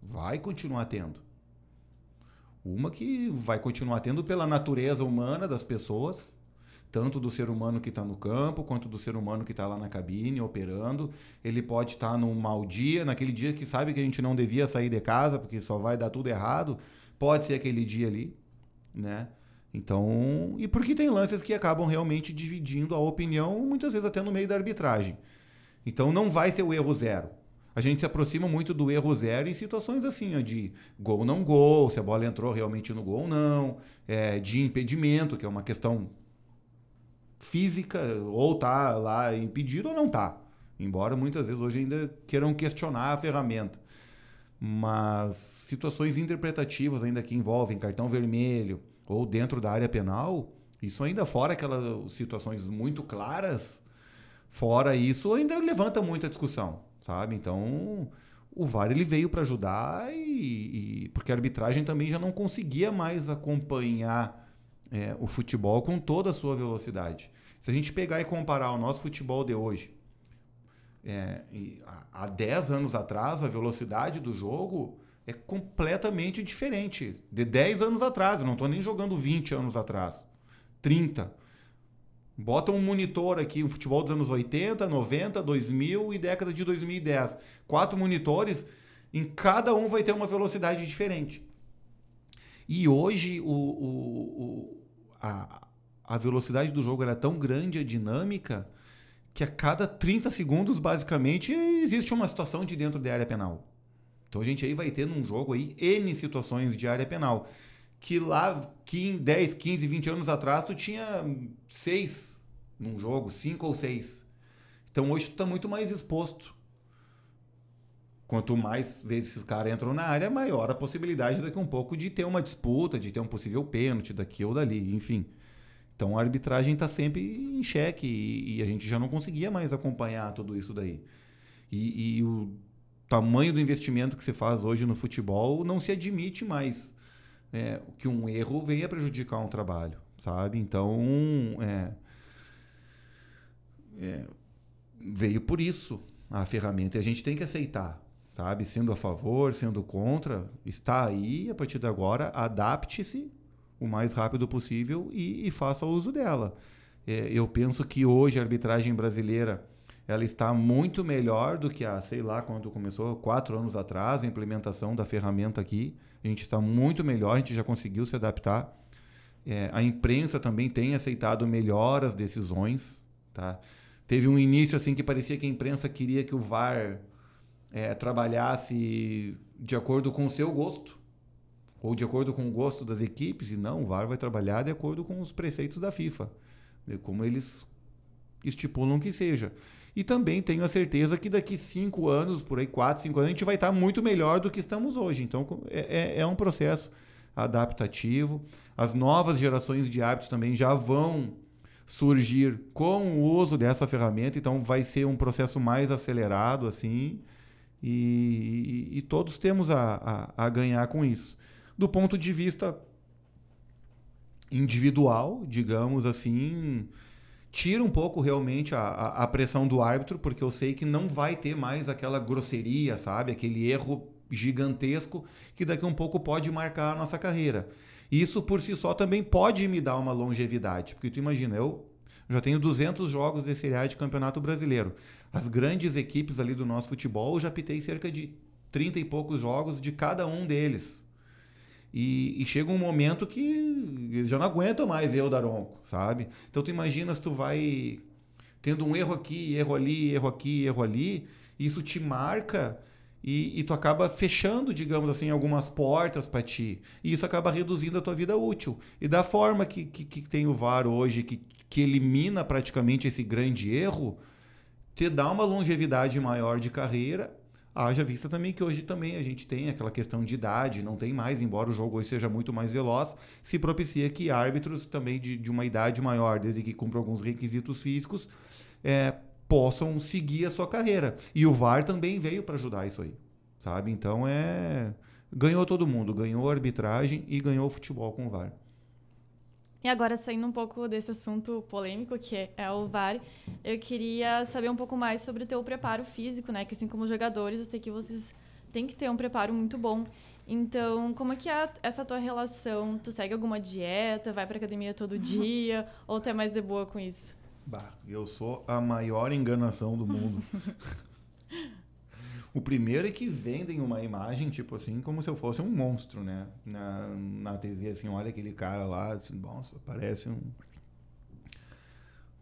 Vai continuar tendo. Uma que vai continuar tendo pela natureza humana das pessoas, tanto do ser humano que está no campo, quanto do ser humano que está lá na cabine operando. Ele pode estar tá num mau dia, naquele dia que sabe que a gente não devia sair de casa, porque só vai dar tudo errado. Pode ser aquele dia ali, né? Então, e porque tem lances que acabam realmente dividindo a opinião, muitas vezes até no meio da arbitragem. Então não vai ser o erro zero a gente se aproxima muito do erro zero em situações assim, ó, de gol não gol, se a bola entrou realmente no gol ou não, é, de impedimento, que é uma questão física, ou tá lá impedido ou não tá. Embora muitas vezes hoje ainda queiram questionar a ferramenta. Mas situações interpretativas ainda que envolvem cartão vermelho ou dentro da área penal, isso ainda fora aquelas situações muito claras, fora isso ainda levanta muita discussão sabe? Então, o VAR ele veio para ajudar e, e, porque a arbitragem também já não conseguia mais acompanhar é, o futebol com toda a sua velocidade. Se a gente pegar e comparar o nosso futebol de hoje, é, há 10 anos atrás, a velocidade do jogo é completamente diferente. De 10 anos atrás, eu não estou nem jogando 20 anos atrás, 30. Bota um monitor aqui, o futebol dos anos 80, 90, 2000 e década de 2010. Quatro monitores, em cada um vai ter uma velocidade diferente. E hoje o, o, o a, a velocidade do jogo era tão grande, a dinâmica, que a cada 30 segundos, basicamente, existe uma situação de dentro da área penal. Então a gente aí vai ter num jogo aí N situações de área penal que lá 15, 10, 15, 20 anos atrás tu tinha seis num jogo, cinco ou seis. Então hoje tu tá muito mais exposto. Quanto mais vezes esses caras entram na área, maior a possibilidade daqui um pouco de ter uma disputa, de ter um possível pênalti daqui ou dali, enfim. Então a arbitragem está sempre em xeque e, e, a gente já não conseguia mais acompanhar tudo isso daí. E, e o tamanho do investimento que se faz hoje no futebol não se admite mais é, que um erro venha prejudicar um trabalho, sabe? Então, é, é, veio por isso a ferramenta e a gente tem que aceitar, sabe? Sendo a favor, sendo contra, está aí, a partir de agora, adapte-se o mais rápido possível e, e faça uso dela. É, eu penso que hoje a arbitragem brasileira ela está muito melhor do que a, sei lá, quando começou, quatro anos atrás, a implementação da ferramenta aqui. A gente está muito melhor, a gente já conseguiu se adaptar. É, a imprensa também tem aceitado melhor as decisões, tá? Teve um início assim que parecia que a imprensa queria que o VAR é, trabalhasse de acordo com o seu gosto ou de acordo com o gosto das equipes, e não, o VAR vai trabalhar de acordo com os preceitos da FIFA, como eles estipulam que seja. E também tenho a certeza que daqui cinco anos, por aí quatro, cinco anos, a gente vai estar muito melhor do que estamos hoje. Então é, é, é um processo adaptativo. As novas gerações de hábitos também já vão surgir com o uso dessa ferramenta, então vai ser um processo mais acelerado assim. E, e, e todos temos a, a, a ganhar com isso do ponto de vista individual, digamos assim, tira um pouco realmente a, a, a, pressão do árbitro, porque eu sei que não vai ter mais aquela grosseria, sabe? Aquele erro gigantesco que daqui a um pouco pode marcar a nossa carreira. Isso por si só também pode me dar uma longevidade, porque tu imagina, eu já tenho 200 jogos de Série A de Campeonato Brasileiro. As grandes equipes ali do nosso futebol, eu já pitei cerca de 30 e poucos jogos de cada um deles. E, e, chega um momento que já não aguenta mais ver o Daronco, sabe? Então tu imagina se tu vai tendo um erro aqui, erro ali, erro aqui, erro ali, isso te marca e, e tu acaba fechando, digamos assim, algumas portas para ti. E isso acaba reduzindo a tua vida útil. E da forma que, que, que tem o VAR hoje, que, que elimina praticamente esse grande erro, te dá uma longevidade maior de carreira Haja vista também que hoje também a gente tem aquela questão de idade, não tem mais, embora o jogo hoje seja muito mais veloz, se propicia que árbitros também de, de uma idade maior, desde que cumpram alguns requisitos físicos, é, possam seguir a sua carreira. E o VAR também veio para ajudar isso aí, sabe? Então é. Ganhou todo mundo, ganhou a arbitragem e ganhou o futebol com o VAR. E agora, saindo um pouco desse assunto polêmico, que é, é o VAR, eu queria saber um pouco mais sobre o teu preparo físico, né? Que assim como jogadores, eu sei que vocês têm que ter um preparo muito bom. Então, como é que é essa tua relação? Tu segue alguma dieta, vai pra academia todo dia, ou tu é mais de boa com isso? Bah, eu sou a maior enganação do mundo. O primeiro é que vendem uma imagem, tipo assim, como se eu fosse um monstro, né? Na, na TV, assim, olha aquele cara lá, assim, nossa, parece um,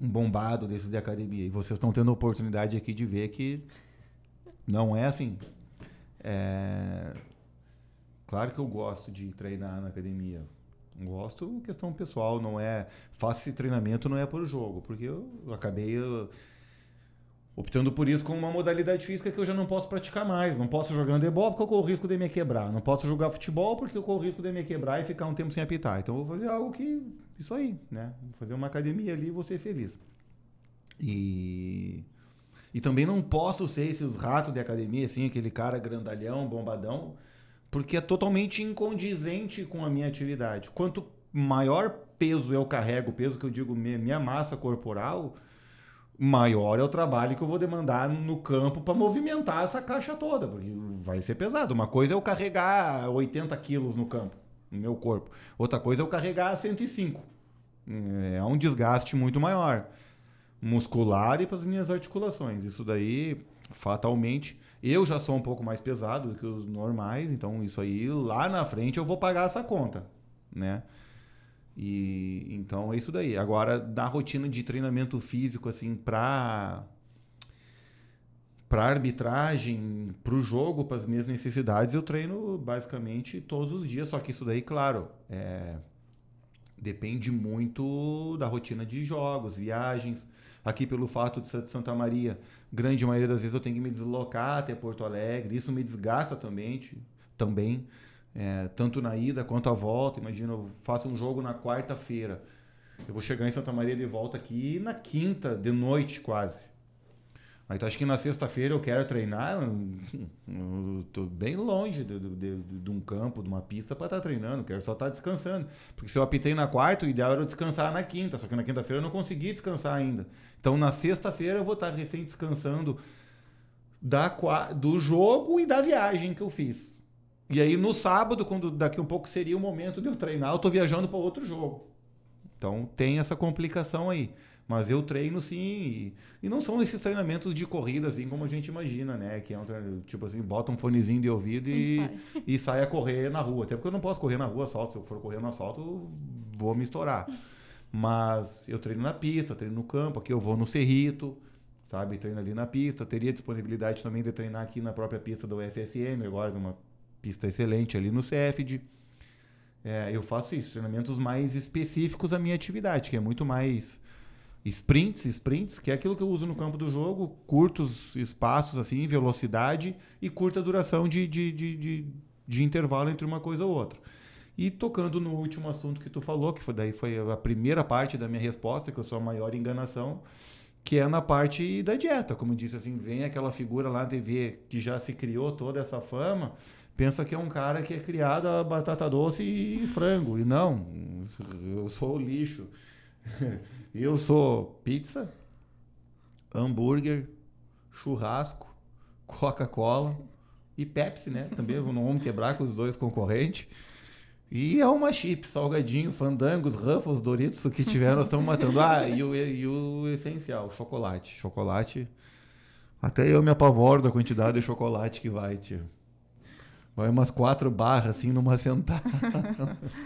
um bombado desses de academia. E vocês estão tendo a oportunidade aqui de ver que não é assim. É... Claro que eu gosto de treinar na academia. Gosto questão pessoal, não é. Faço esse treinamento não é por jogo, porque eu acabei. Eu optando por isso como uma modalidade física que eu já não posso praticar mais. Não posso jogar handebol porque eu corro o risco de me quebrar. Não posso jogar futebol porque eu corro o risco de me quebrar e ficar um tempo sem apitar. Então eu vou fazer algo que. Isso aí, né? Vou fazer uma academia ali e vou ser feliz. E. E também não posso ser esses ratos de academia, assim, aquele cara grandalhão, bombadão, porque é totalmente incondizente com a minha atividade. Quanto maior peso eu carrego, peso que eu digo minha massa corporal, maior é o trabalho que eu vou demandar no campo para movimentar essa caixa toda, porque vai ser pesado. Uma coisa é eu carregar 80 quilos no campo, no meu corpo. Outra coisa é eu carregar 105. É um desgaste muito maior, muscular e para as minhas articulações. Isso daí, fatalmente, eu já sou um pouco mais pesado do que os normais, então isso aí lá na frente eu vou pagar essa conta, né? E então é isso daí. Agora, da rotina de treinamento físico, assim, para para arbitragem, para o jogo, para as minhas necessidades, eu treino basicamente todos os dias. Só que isso daí, claro, é, depende muito da rotina de jogos, viagens. Aqui, pelo fato de Santa Maria, grande maioria das vezes eu tenho que me deslocar até Porto Alegre. Isso me desgasta também. também é, tanto na ida quanto a volta. Imagina, eu faço um jogo na quarta-feira. Eu vou chegar em Santa Maria de volta aqui na quinta, de noite quase. Aí tu acha que na sexta-feira eu quero treinar? Tô bem longe de, de, de, de um campo, de uma pista para estar tá treinando. Quero só estar tá descansando. Porque se eu apitei na quarta, o ideal era eu descansar na quinta. Só que na quinta-feira eu não consegui descansar ainda. Então na sexta-feira eu vou estar tá recém descansando da, do jogo e da viagem que eu fiz. E aí no sábado, quando daqui um pouco seria o momento de eu treinar, eu tô viajando para outro jogo. Então tem essa complicação aí. Mas eu treino sim. E, e, não são esses treinamentos de corrida, assim, como a gente imagina, né? Que é um tipo assim, bota um fonezinho de ouvido e, e, sai. e sai a correr na rua. Até porque eu não posso correr na rua asfalto. Se eu for correr no asfalto, eu vou me estourar. Mas eu treino na pista, treino no campo, aqui eu vou no Cerrito, sabe? Treina ali na pista, teria disponibilidade também de treinar aqui na própria pista do UFSM, agora numa pista excelente ali no CFD. É, eu faço isso, treinamentos mais específicos à minha atividade, que é muito mais sprints, sprints, que é aquilo que eu uso no campo do jogo, curtos espaços, assim, velocidade e curta duração de, de, de, de, de intervalo entre uma coisa ou outra. E tocando no último assunto que tu falou, que foi daí foi a primeira parte da minha resposta, que eu sou a maior enganação, que é na parte da dieta. Como disse assim, vem aquela figura lá na TV que já se criou toda essa fama, pensa que é um cara que é criado a batata doce e frango. E não, eu sou lixo. Eu sou pizza, hambúrguer, churrasco, Coca-Cola e Pepsi, né? Também não vamos quebrar com os dois concorrentes. E é uma chip, salgadinho, fandangos, ruffles, Doritos, o que tiver, nós estamos matando. Ah, e o, e o essencial, chocolate. Chocolate. Até eu me apavoro da quantidade de chocolate que vai, tio. Vai umas quatro barras, assim, numa sentada.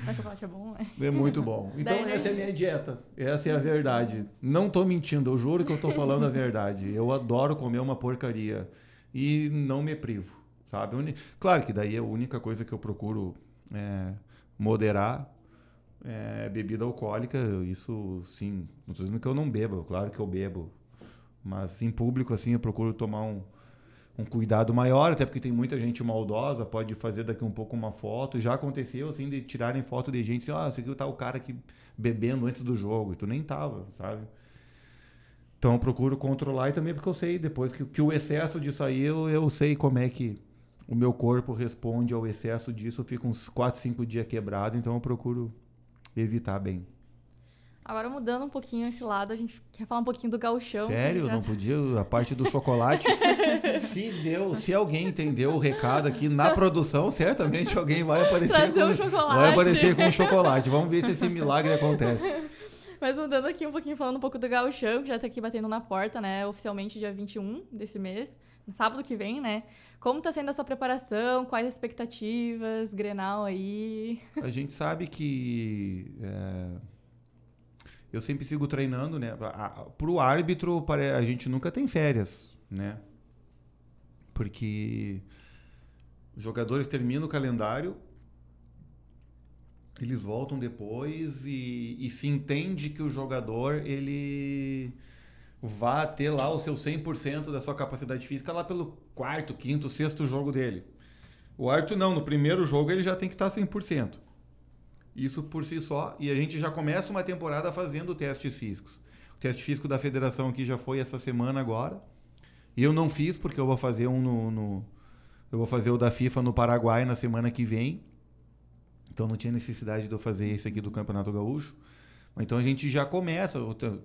Mas chocolate é bom, né? É muito bom. Então, Daí, essa é a minha dieta. Essa é a verdade. Não tô mentindo, eu juro que eu tô falando a verdade. Eu adoro comer uma porcaria. E não me privo, sabe? Claro que daí é a única coisa que eu procuro é, moderar é bebida alcoólica. Isso, sim. Não tô dizendo que eu não bebo, claro que eu bebo. Mas em público, assim, eu procuro tomar um, um cuidado maior, até porque tem muita gente maldosa, pode fazer daqui um pouco uma foto. Já aconteceu, assim, de tirarem foto de gente assim, ah, você viu tá o cara aqui bebendo antes do jogo, e tu nem tava, sabe? Então eu procuro controlar e também porque eu sei depois que, que o excesso disso aí, eu, eu sei como é que o meu corpo responde ao excesso disso, eu fico uns 4, 5 dias quebrado, então eu procuro evitar bem. Agora mudando um pouquinho esse lado, a gente quer falar um pouquinho do gauchão. Sério? já- Não podia? A parte do chocolate? se deu, se alguém entendeu o recado aqui na produção, certamente alguém vai aparecer Trazer com um chocolate. Vai aparecer com um chocolate. Vamos ver se esse milagre acontece. Mas mudando aqui um pouquinho, falando um pouco do gauchão, que já tá aqui batendo na porta, né? Oficialmente dia 21 desse mês, no sábado que vem, né? Como tá sendo a sua preparação? Quais as expectativas? Grenal aí? A gente sabe que é, eu sempre sigo treinando, né? A- a- Pro árbitro, a gente nunca tem férias, né? Porque os jogadores terminam o calendário, eles voltam depois e, e se entende que o jogador ele vá ter lá o seu 100% da sua capacidade física lá pelo quarto, quinto, sexto jogo dele. O árbitro não, no primeiro jogo ele já tem que estar 100%. Isso por si só, e a gente já começa uma temporada fazendo testes físicos. O teste físico da federação aqui já foi essa semana agora. Eu não fiz porque eu vou fazer um no, no- eu vou fazer o da FIFA no Paraguai na semana que vem. Então não tinha necessidade de eu fazer esse aqui do Campeonato Gaúcho. Então a gente já começa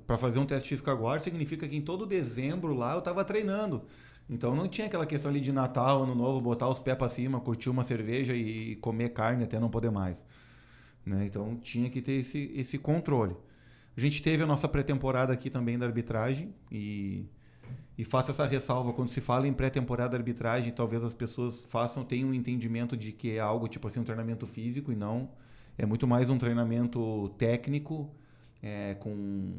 para fazer um teste físico agora significa que em todo dezembro lá eu estava treinando. Então não tinha aquela questão ali de Natal, Ano Novo, botar os pés para cima, curtir uma cerveja e comer carne até não poder mais. Né? Então tinha que ter esse, esse controle. A gente teve a nossa pré-temporada aqui também da arbitragem e, e faço essa ressalva quando se fala em pré-temporada da arbitragem, talvez as pessoas façam tenham um entendimento de que é algo tipo assim um treinamento físico e não é muito mais um treinamento técnico. é, com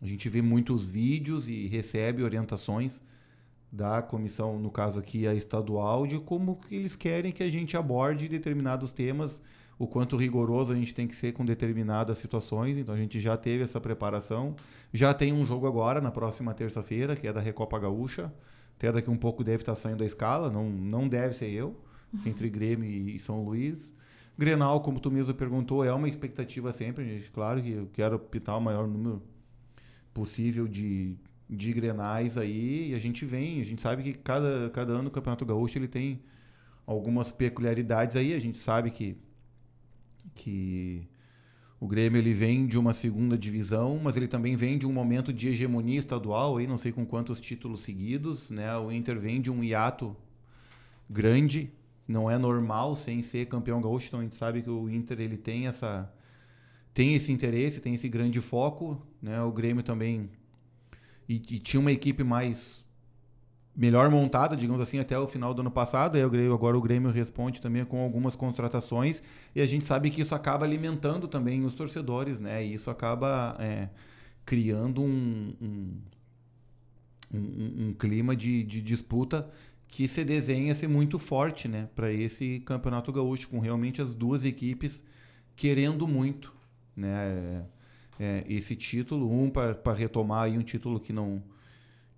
a gente vê muitos vídeos e recebe orientações da comissão, no caso aqui a estadual, de como que eles querem que a gente aborde determinados temas, o quanto rigoroso a gente tem que ser com determinadas situações. Então a gente já teve essa preparação. Já tem um jogo agora, na próxima terça-feira, que é da Recopa Gaúcha. Até daqui um pouco deve estar saindo a escala, não, não deve ser eu, entre Grêmio e São Luís. Grenal, como tu mesmo perguntou, é uma expectativa sempre, gente. Claro que eu quero pitar o maior número possível de, de grenais aí e a gente vem, a gente sabe que cada, cada ano o Campeonato Gaúcho ele tem algumas peculiaridades aí, a gente sabe que que o Grêmio ele vem de uma segunda divisão, mas ele também vem de um momento de hegemonia estadual, aí não sei com quantos títulos seguidos, né? O Inter vem de um hiato grande, não é normal sem ser campeão gaúcho, então a gente sabe que o Inter ele tem essa tem esse interesse, tem esse grande foco, né? O Grêmio também e, e tinha uma equipe mais melhor montada, digamos assim, até o final do ano passado. Aí o Grêmio, agora o Grêmio responde também com algumas contratações e a gente sabe que isso acaba alimentando também os torcedores, né? E isso acaba é, criando um, um, um, um clima de, de disputa que se desenha ser muito forte, né, para esse campeonato gaúcho, com realmente as duas equipes querendo muito, né, é, esse título, um para retomar aí um título que não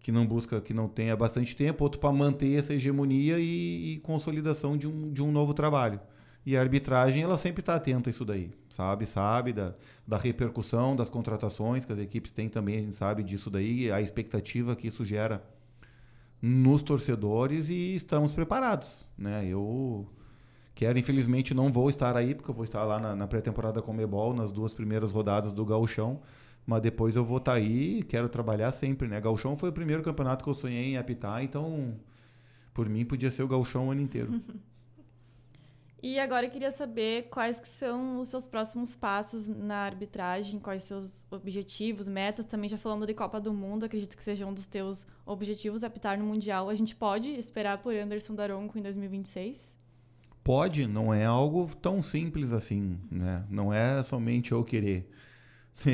que não busca, que não tem há bastante tempo, outro para manter essa hegemonia e, e, consolidação de um, de um novo trabalho. E a arbitragem, ela sempre está atenta a isso daí, sabe? Sabe da, da repercussão das contratações que as equipes têm também, a gente sabe disso daí, a expectativa que isso gera nos torcedores e estamos preparados, né? Eu quero, infelizmente, não vou estar aí, porque eu vou estar lá na, na pré-temporada com o Mebol, nas duas primeiras rodadas do Gauchão, mas depois eu vou estar tá aí e quero trabalhar sempre, né? Gauchão foi o primeiro campeonato que eu sonhei em apitar, então por mim podia ser o Gauchão o ano inteiro. E agora eu queria saber quais que são os seus próximos passos na arbitragem, quais seus objetivos, metas, também já falando de Copa do Mundo, acredito que seja um dos teus objetivos apitar no Mundial. A gente pode esperar por Anderson Daronco em 2026? Pode, não é algo tão simples assim, né? Não é somente eu querer.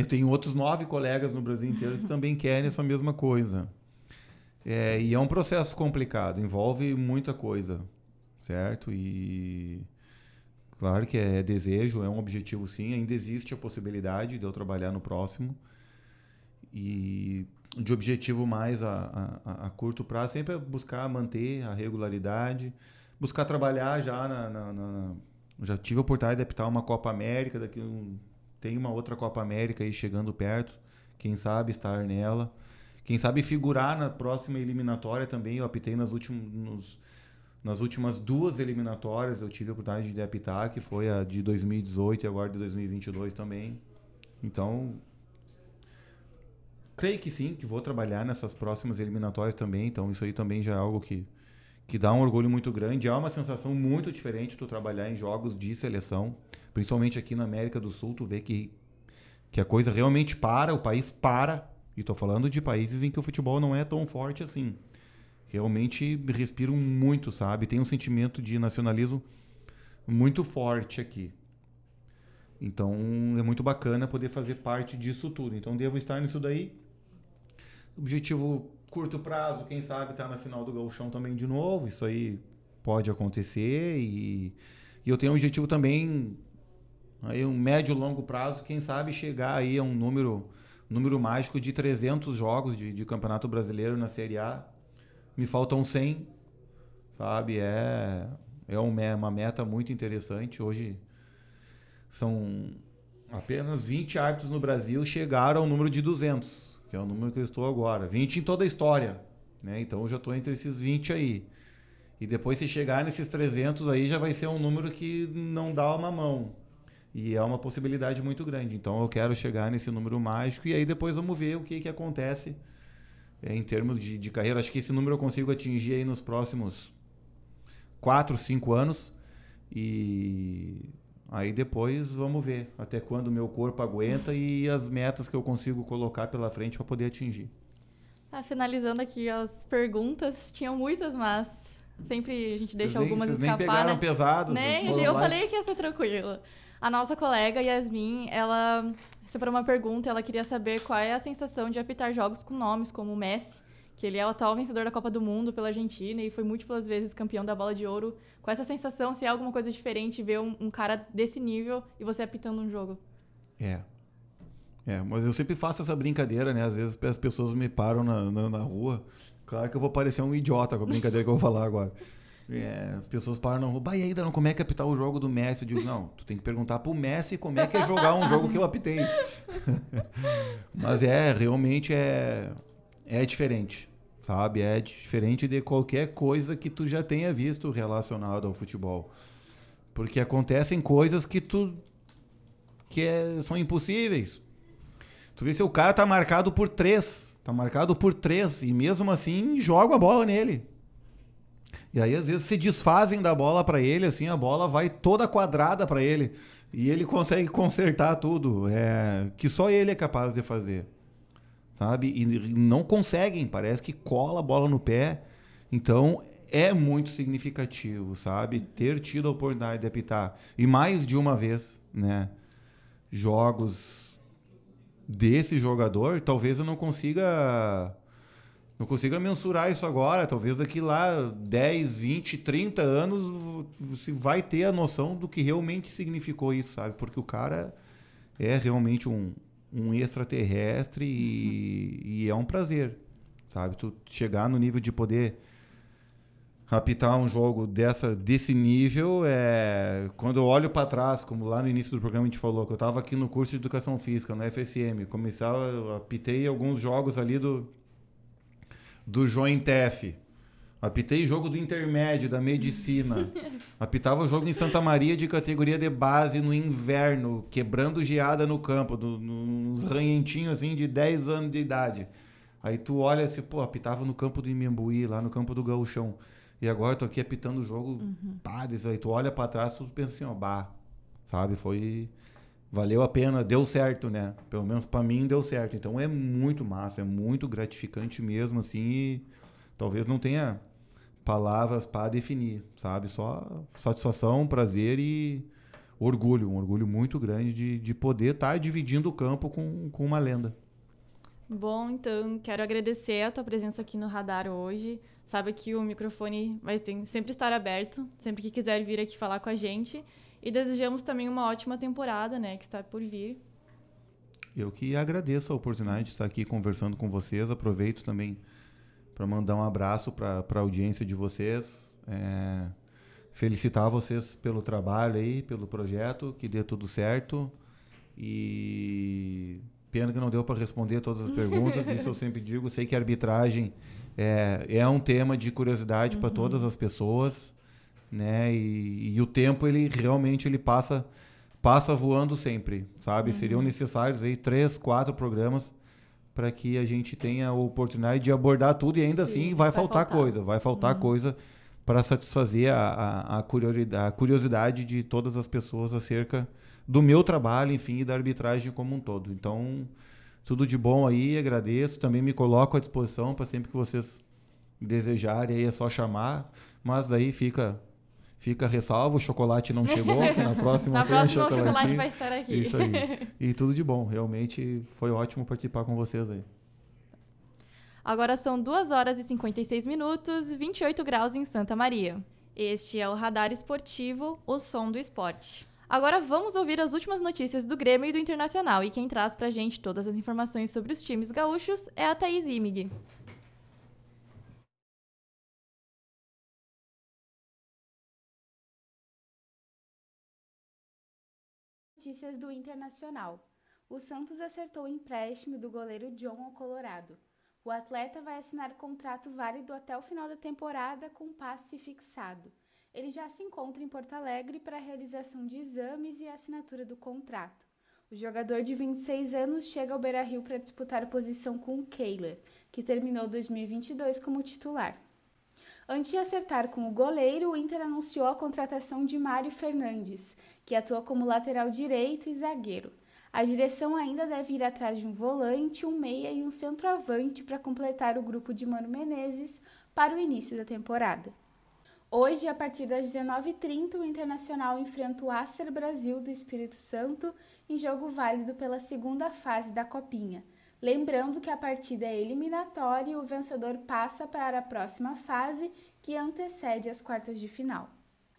Tenho outros nove colegas no Brasil inteiro que também querem essa mesma coisa. É, e é um processo complicado, envolve muita coisa, certo? E claro que é desejo, é um objetivo sim, ainda existe a possibilidade de eu trabalhar no próximo. E de objetivo mais a, a, a curto prazo, sempre é buscar manter a regularidade, buscar trabalhar já na, na, na já tive a oportunidade de apitar uma Copa América, daqui um tem uma outra Copa América aí chegando perto. Quem sabe estar nela. Quem sabe figurar na próxima eliminatória também. Eu apitei nas, últimos, nas últimas duas eliminatórias. Eu tive a oportunidade de apitar, que foi a de 2018 e agora de 2022 também. Então, creio que sim, que vou trabalhar nessas próximas eliminatórias também. Então, isso aí também já é algo que, que dá um orgulho muito grande. É uma sensação muito diferente tu trabalhar em jogos de seleção principalmente aqui na América do Sul, tu vê que, que a coisa realmente para, o país para. E estou falando de países em que o futebol não é tão forte assim. Realmente respiram muito, sabe? Tem um sentimento de nacionalismo muito forte aqui. Então é muito bacana poder fazer parte disso tudo. Então devo estar nisso daí. Objetivo curto prazo, quem sabe tá na final do Gauchão também de novo. Isso aí pode acontecer e, e eu tenho um objetivo também aí um médio longo prazo, quem sabe chegar aí a um número, número mágico de 300 jogos de, de Campeonato Brasileiro na Série A. Me faltam 100, sabe? É, é uma meta muito interessante. Hoje são apenas 20 árbitros no Brasil chegaram ao número de 200, que é o número que eu estou agora. 20 em toda a história, né? Então eu já estou entre esses 20 aí. E depois se chegar nesses 300 aí já vai ser um número que não dá uma mão. E é uma possibilidade muito grande. Então eu quero chegar nesse número mágico e aí depois vamos ver o que, que acontece é, em termos de, de carreira. Acho que esse número eu consigo atingir aí nos próximos 4, 5 anos. E aí depois vamos ver até quando o meu corpo aguenta e as metas que eu consigo colocar pela frente para poder atingir. Ah, finalizando aqui as perguntas, tinham muitas, mas sempre a gente deixa vocês algumas nem, escapar. Nem pegaram né? pesado. Nem, eu falei que ia ser tranquilo. A nossa colega Yasmin, ela separou uma pergunta, ela queria saber qual é a sensação de apitar jogos com nomes como o Messi, que ele é o atual vencedor da Copa do Mundo pela Argentina e foi múltiplas vezes campeão da Bola de Ouro. Com essa sensação, se é alguma coisa diferente ver um, um cara desse nível e você apitando um jogo? É, é, mas eu sempre faço essa brincadeira, né? Às vezes as pessoas me param na, na, na, rua. Claro que eu vou parecer um idiota com a brincadeira que eu vou falar agora. É, as pessoas param, bah, e aí, Dano, como é que é apitar o jogo do Messi? Eu digo, não, tu tem que perguntar pro Messi como é que é jogar um jogo que eu apitei. Mas é, realmente é, é diferente, sabe? É diferente de qualquer coisa que tu já tenha visto relacionado ao futebol. Porque acontecem coisas que tu que é, são impossíveis. Tu vê se o cara tá marcado por três, tá marcado por três, e mesmo assim joga a bola nele. E aí, às vezes, se desfazem da bola para ele, assim, a bola vai toda quadrada para ele. E ele consegue consertar tudo. É, que só ele é capaz de fazer. Sabe? E não conseguem, parece que cola a bola no pé. Então, é muito significativo, sabe? Ter tido a oportunidade de apitar. E mais de uma vez, né? Jogos desse jogador, talvez eu não consiga não consiga mensurar isso agora. Talvez daqui lá 10, 20, 30 anos você vai ter a noção do que realmente significou isso, sabe? Porque o cara é realmente um, um extraterrestre e, e é um prazer, sabe? Tu chegar no nível de poder apitar um jogo dessa desse nível é quando eu olho para trás como lá no início do programa a gente falou que eu estava aqui no curso de educação física no FSM começava apitei alguns jogos ali do do Jointef apitei jogo do intermédio da medicina apitava o jogo em Santa Maria de categoria de base no inverno quebrando geada no campo do, nos ranhentinhos assim de 10 anos de idade aí tu olha assim pô apitava no campo do Imembuí lá no campo do Gauchão e agora eu tô aqui apitando o jogo, uhum. pá, desse aí tu olha para trás, tu pensa assim, ó, bah, sabe? Foi valeu a pena, deu certo, né? Pelo menos para mim deu certo. Então é muito massa, é muito gratificante mesmo assim, e talvez não tenha palavras para definir, sabe? Só satisfação, prazer e orgulho, um orgulho muito grande de, de poder estar tá dividindo o campo com, com uma lenda. Bom, então quero agradecer a tua presença aqui no Radar hoje sabe que o microfone vai ter, sempre estar aberto, sempre que quiser vir aqui falar com a gente. E desejamos também uma ótima temporada, né, que está por vir. Eu que agradeço a oportunidade de estar aqui conversando com vocês. Aproveito também para mandar um abraço para a audiência de vocês. É, felicitar vocês pelo trabalho aí, pelo projeto, que dê tudo certo. E pena que não deu para responder todas as perguntas. Isso eu sempre digo. Sei que a arbitragem é, é um tema de curiosidade uhum. para todas as pessoas, né? E, e, o tempo ele realmente ele passa passa voando sempre, sabe? Uhum. Seriam necessários aí três, quatro programas para que a gente tenha a oportunidade de abordar tudo e ainda Sim, assim vai, vai faltar, faltar, coisa, vai faltar uhum. coisa para satisfazer a, a, a, curiosidade, de todas as pessoas acerca do meu trabalho, enfim, e da arbitragem como um todo. Então, tudo de bom aí, agradeço. Também me coloco à disposição para sempre que vocês desejarem, aí é só chamar. Mas daí fica fica ressalvo, o chocolate não chegou, que na próxima na próxima o chocolate vai estar aqui. Isso aí. E tudo de bom, realmente foi ótimo participar com vocês aí. Agora são 2 horas e 56 minutos, 28 graus em Santa Maria. Este é o Radar Esportivo, o som do esporte. Agora vamos ouvir as últimas notícias do Grêmio e do Internacional. E quem traz pra gente todas as informações sobre os times gaúchos é a Thaís Imig. Notícias do Internacional. O Santos acertou o empréstimo do goleiro John ao Colorado. O atleta vai assinar contrato válido até o final da temporada com passe fixado ele já se encontra em Porto Alegre para a realização de exames e assinatura do contrato. O jogador de 26 anos chega ao Beira-Rio para disputar posição com o Kehler, que terminou 2022 como titular. Antes de acertar com o goleiro, o Inter anunciou a contratação de Mário Fernandes, que atua como lateral direito e zagueiro. A direção ainda deve ir atrás de um volante, um meia e um centroavante para completar o grupo de Mano Menezes para o início da temporada. Hoje, a partir das 19h30, o Internacional enfrenta o Acer Brasil do Espírito Santo em jogo válido pela segunda fase da Copinha. Lembrando que a partida é eliminatória e o vencedor passa para a próxima fase, que antecede as quartas de final.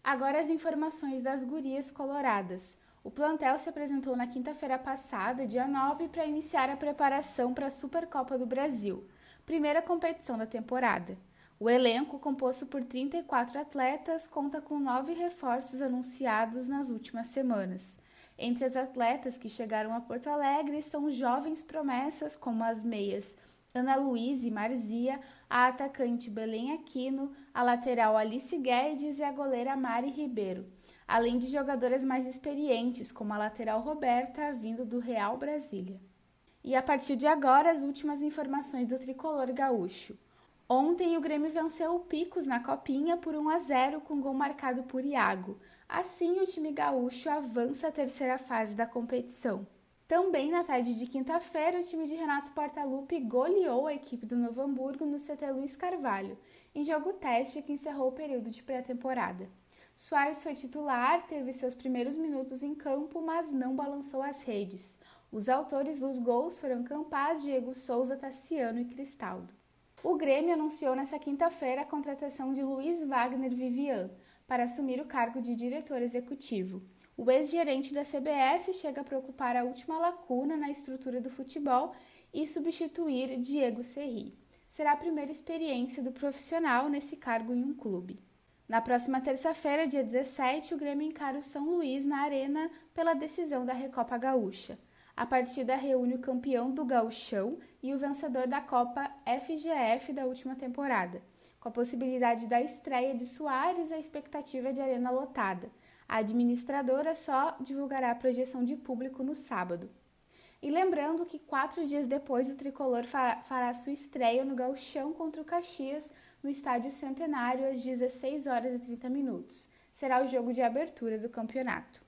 Agora as informações das gurias coloradas. O plantel se apresentou na quinta-feira passada, dia 9, para iniciar a preparação para a Supercopa do Brasil, primeira competição da temporada. O elenco, composto por 34 atletas, conta com nove reforços anunciados nas últimas semanas. Entre as atletas que chegaram a Porto Alegre estão jovens promessas como as meias Ana Luiz e Marzia, a atacante Belém Aquino, a lateral Alice Guedes e a goleira Mari Ribeiro, além de jogadoras mais experientes como a lateral Roberta, vindo do Real Brasília. E a partir de agora, as últimas informações do tricolor gaúcho. Ontem o Grêmio venceu o Picos na Copinha por 1 a 0 com gol marcado por Iago. Assim, o time gaúcho avança à terceira fase da competição. Também na tarde de quinta-feira, o time de Renato Portaluppi goleou a equipe do Novo Hamburgo no CT Luiz Carvalho, em jogo teste que encerrou o período de pré-temporada. Soares foi titular, teve seus primeiros minutos em campo, mas não balançou as redes. Os autores dos gols foram Campaz, Diego Souza, Tassiano e Cristaldo. O Grêmio anunciou nesta quinta-feira a contratação de Luiz Wagner Vivian para assumir o cargo de diretor executivo. O ex-gerente da CBF chega a preocupar a última lacuna na estrutura do futebol e substituir Diego Serri. Será a primeira experiência do profissional nesse cargo em um clube. Na próxima terça-feira, dia 17, o Grêmio encara o São Luís na Arena pela decisão da Recopa Gaúcha. A partida reúne o campeão do Gauchão e o vencedor da Copa FGF da última temporada. Com a possibilidade da estreia de Soares, a expectativa é de arena lotada. A administradora só divulgará a projeção de público no sábado. E lembrando que quatro dias depois o tricolor fará sua estreia no Gauchão contra o Caxias no Estádio Centenário às 16 horas e 30 minutos. Será o jogo de abertura do campeonato.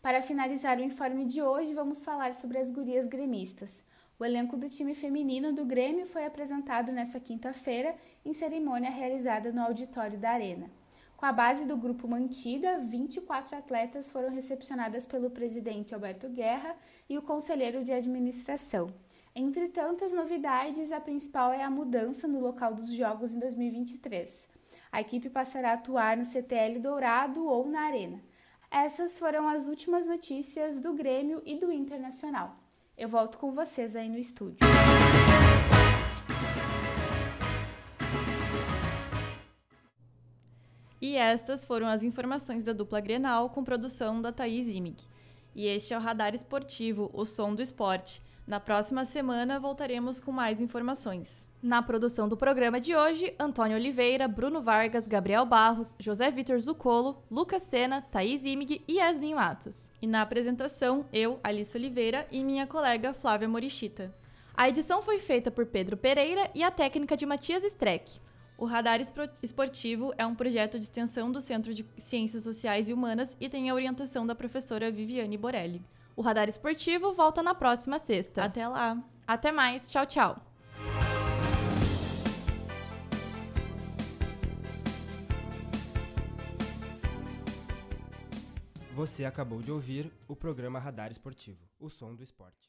Para finalizar o informe de hoje, vamos falar sobre as gurias gremistas. O elenco do time feminino do Grêmio foi apresentado nesta quinta-feira em cerimônia realizada no auditório da Arena. Com a base do grupo mantida, 24 atletas foram recepcionadas pelo presidente Alberto Guerra e o conselheiro de administração. Entre tantas novidades, a principal é a mudança no local dos jogos em 2023. A equipe passará a atuar no CTL Dourado ou na Arena. Essas foram as últimas notícias do Grêmio e do Internacional. Eu volto com vocês aí no estúdio. E estas foram as informações da dupla Grenal com produção da Thaís Imig. E este é o Radar Esportivo, o som do esporte. Na próxima semana voltaremos com mais informações. Na produção do programa de hoje, Antônio Oliveira, Bruno Vargas, Gabriel Barros, José Vitor Zucolo, Lucas Sena, Thaís Imig e Yasmin Matos. E na apresentação, eu, Alice Oliveira e minha colega Flávia Morichita. A edição foi feita por Pedro Pereira e a técnica de Matias Streck. O Radar Esportivo é um projeto de extensão do Centro de Ciências Sociais e Humanas e tem a orientação da professora Viviane Borelli. O Radar Esportivo volta na próxima sexta. Até lá. Até mais. Tchau, tchau. Você acabou de ouvir o programa Radar Esportivo, o som do esporte.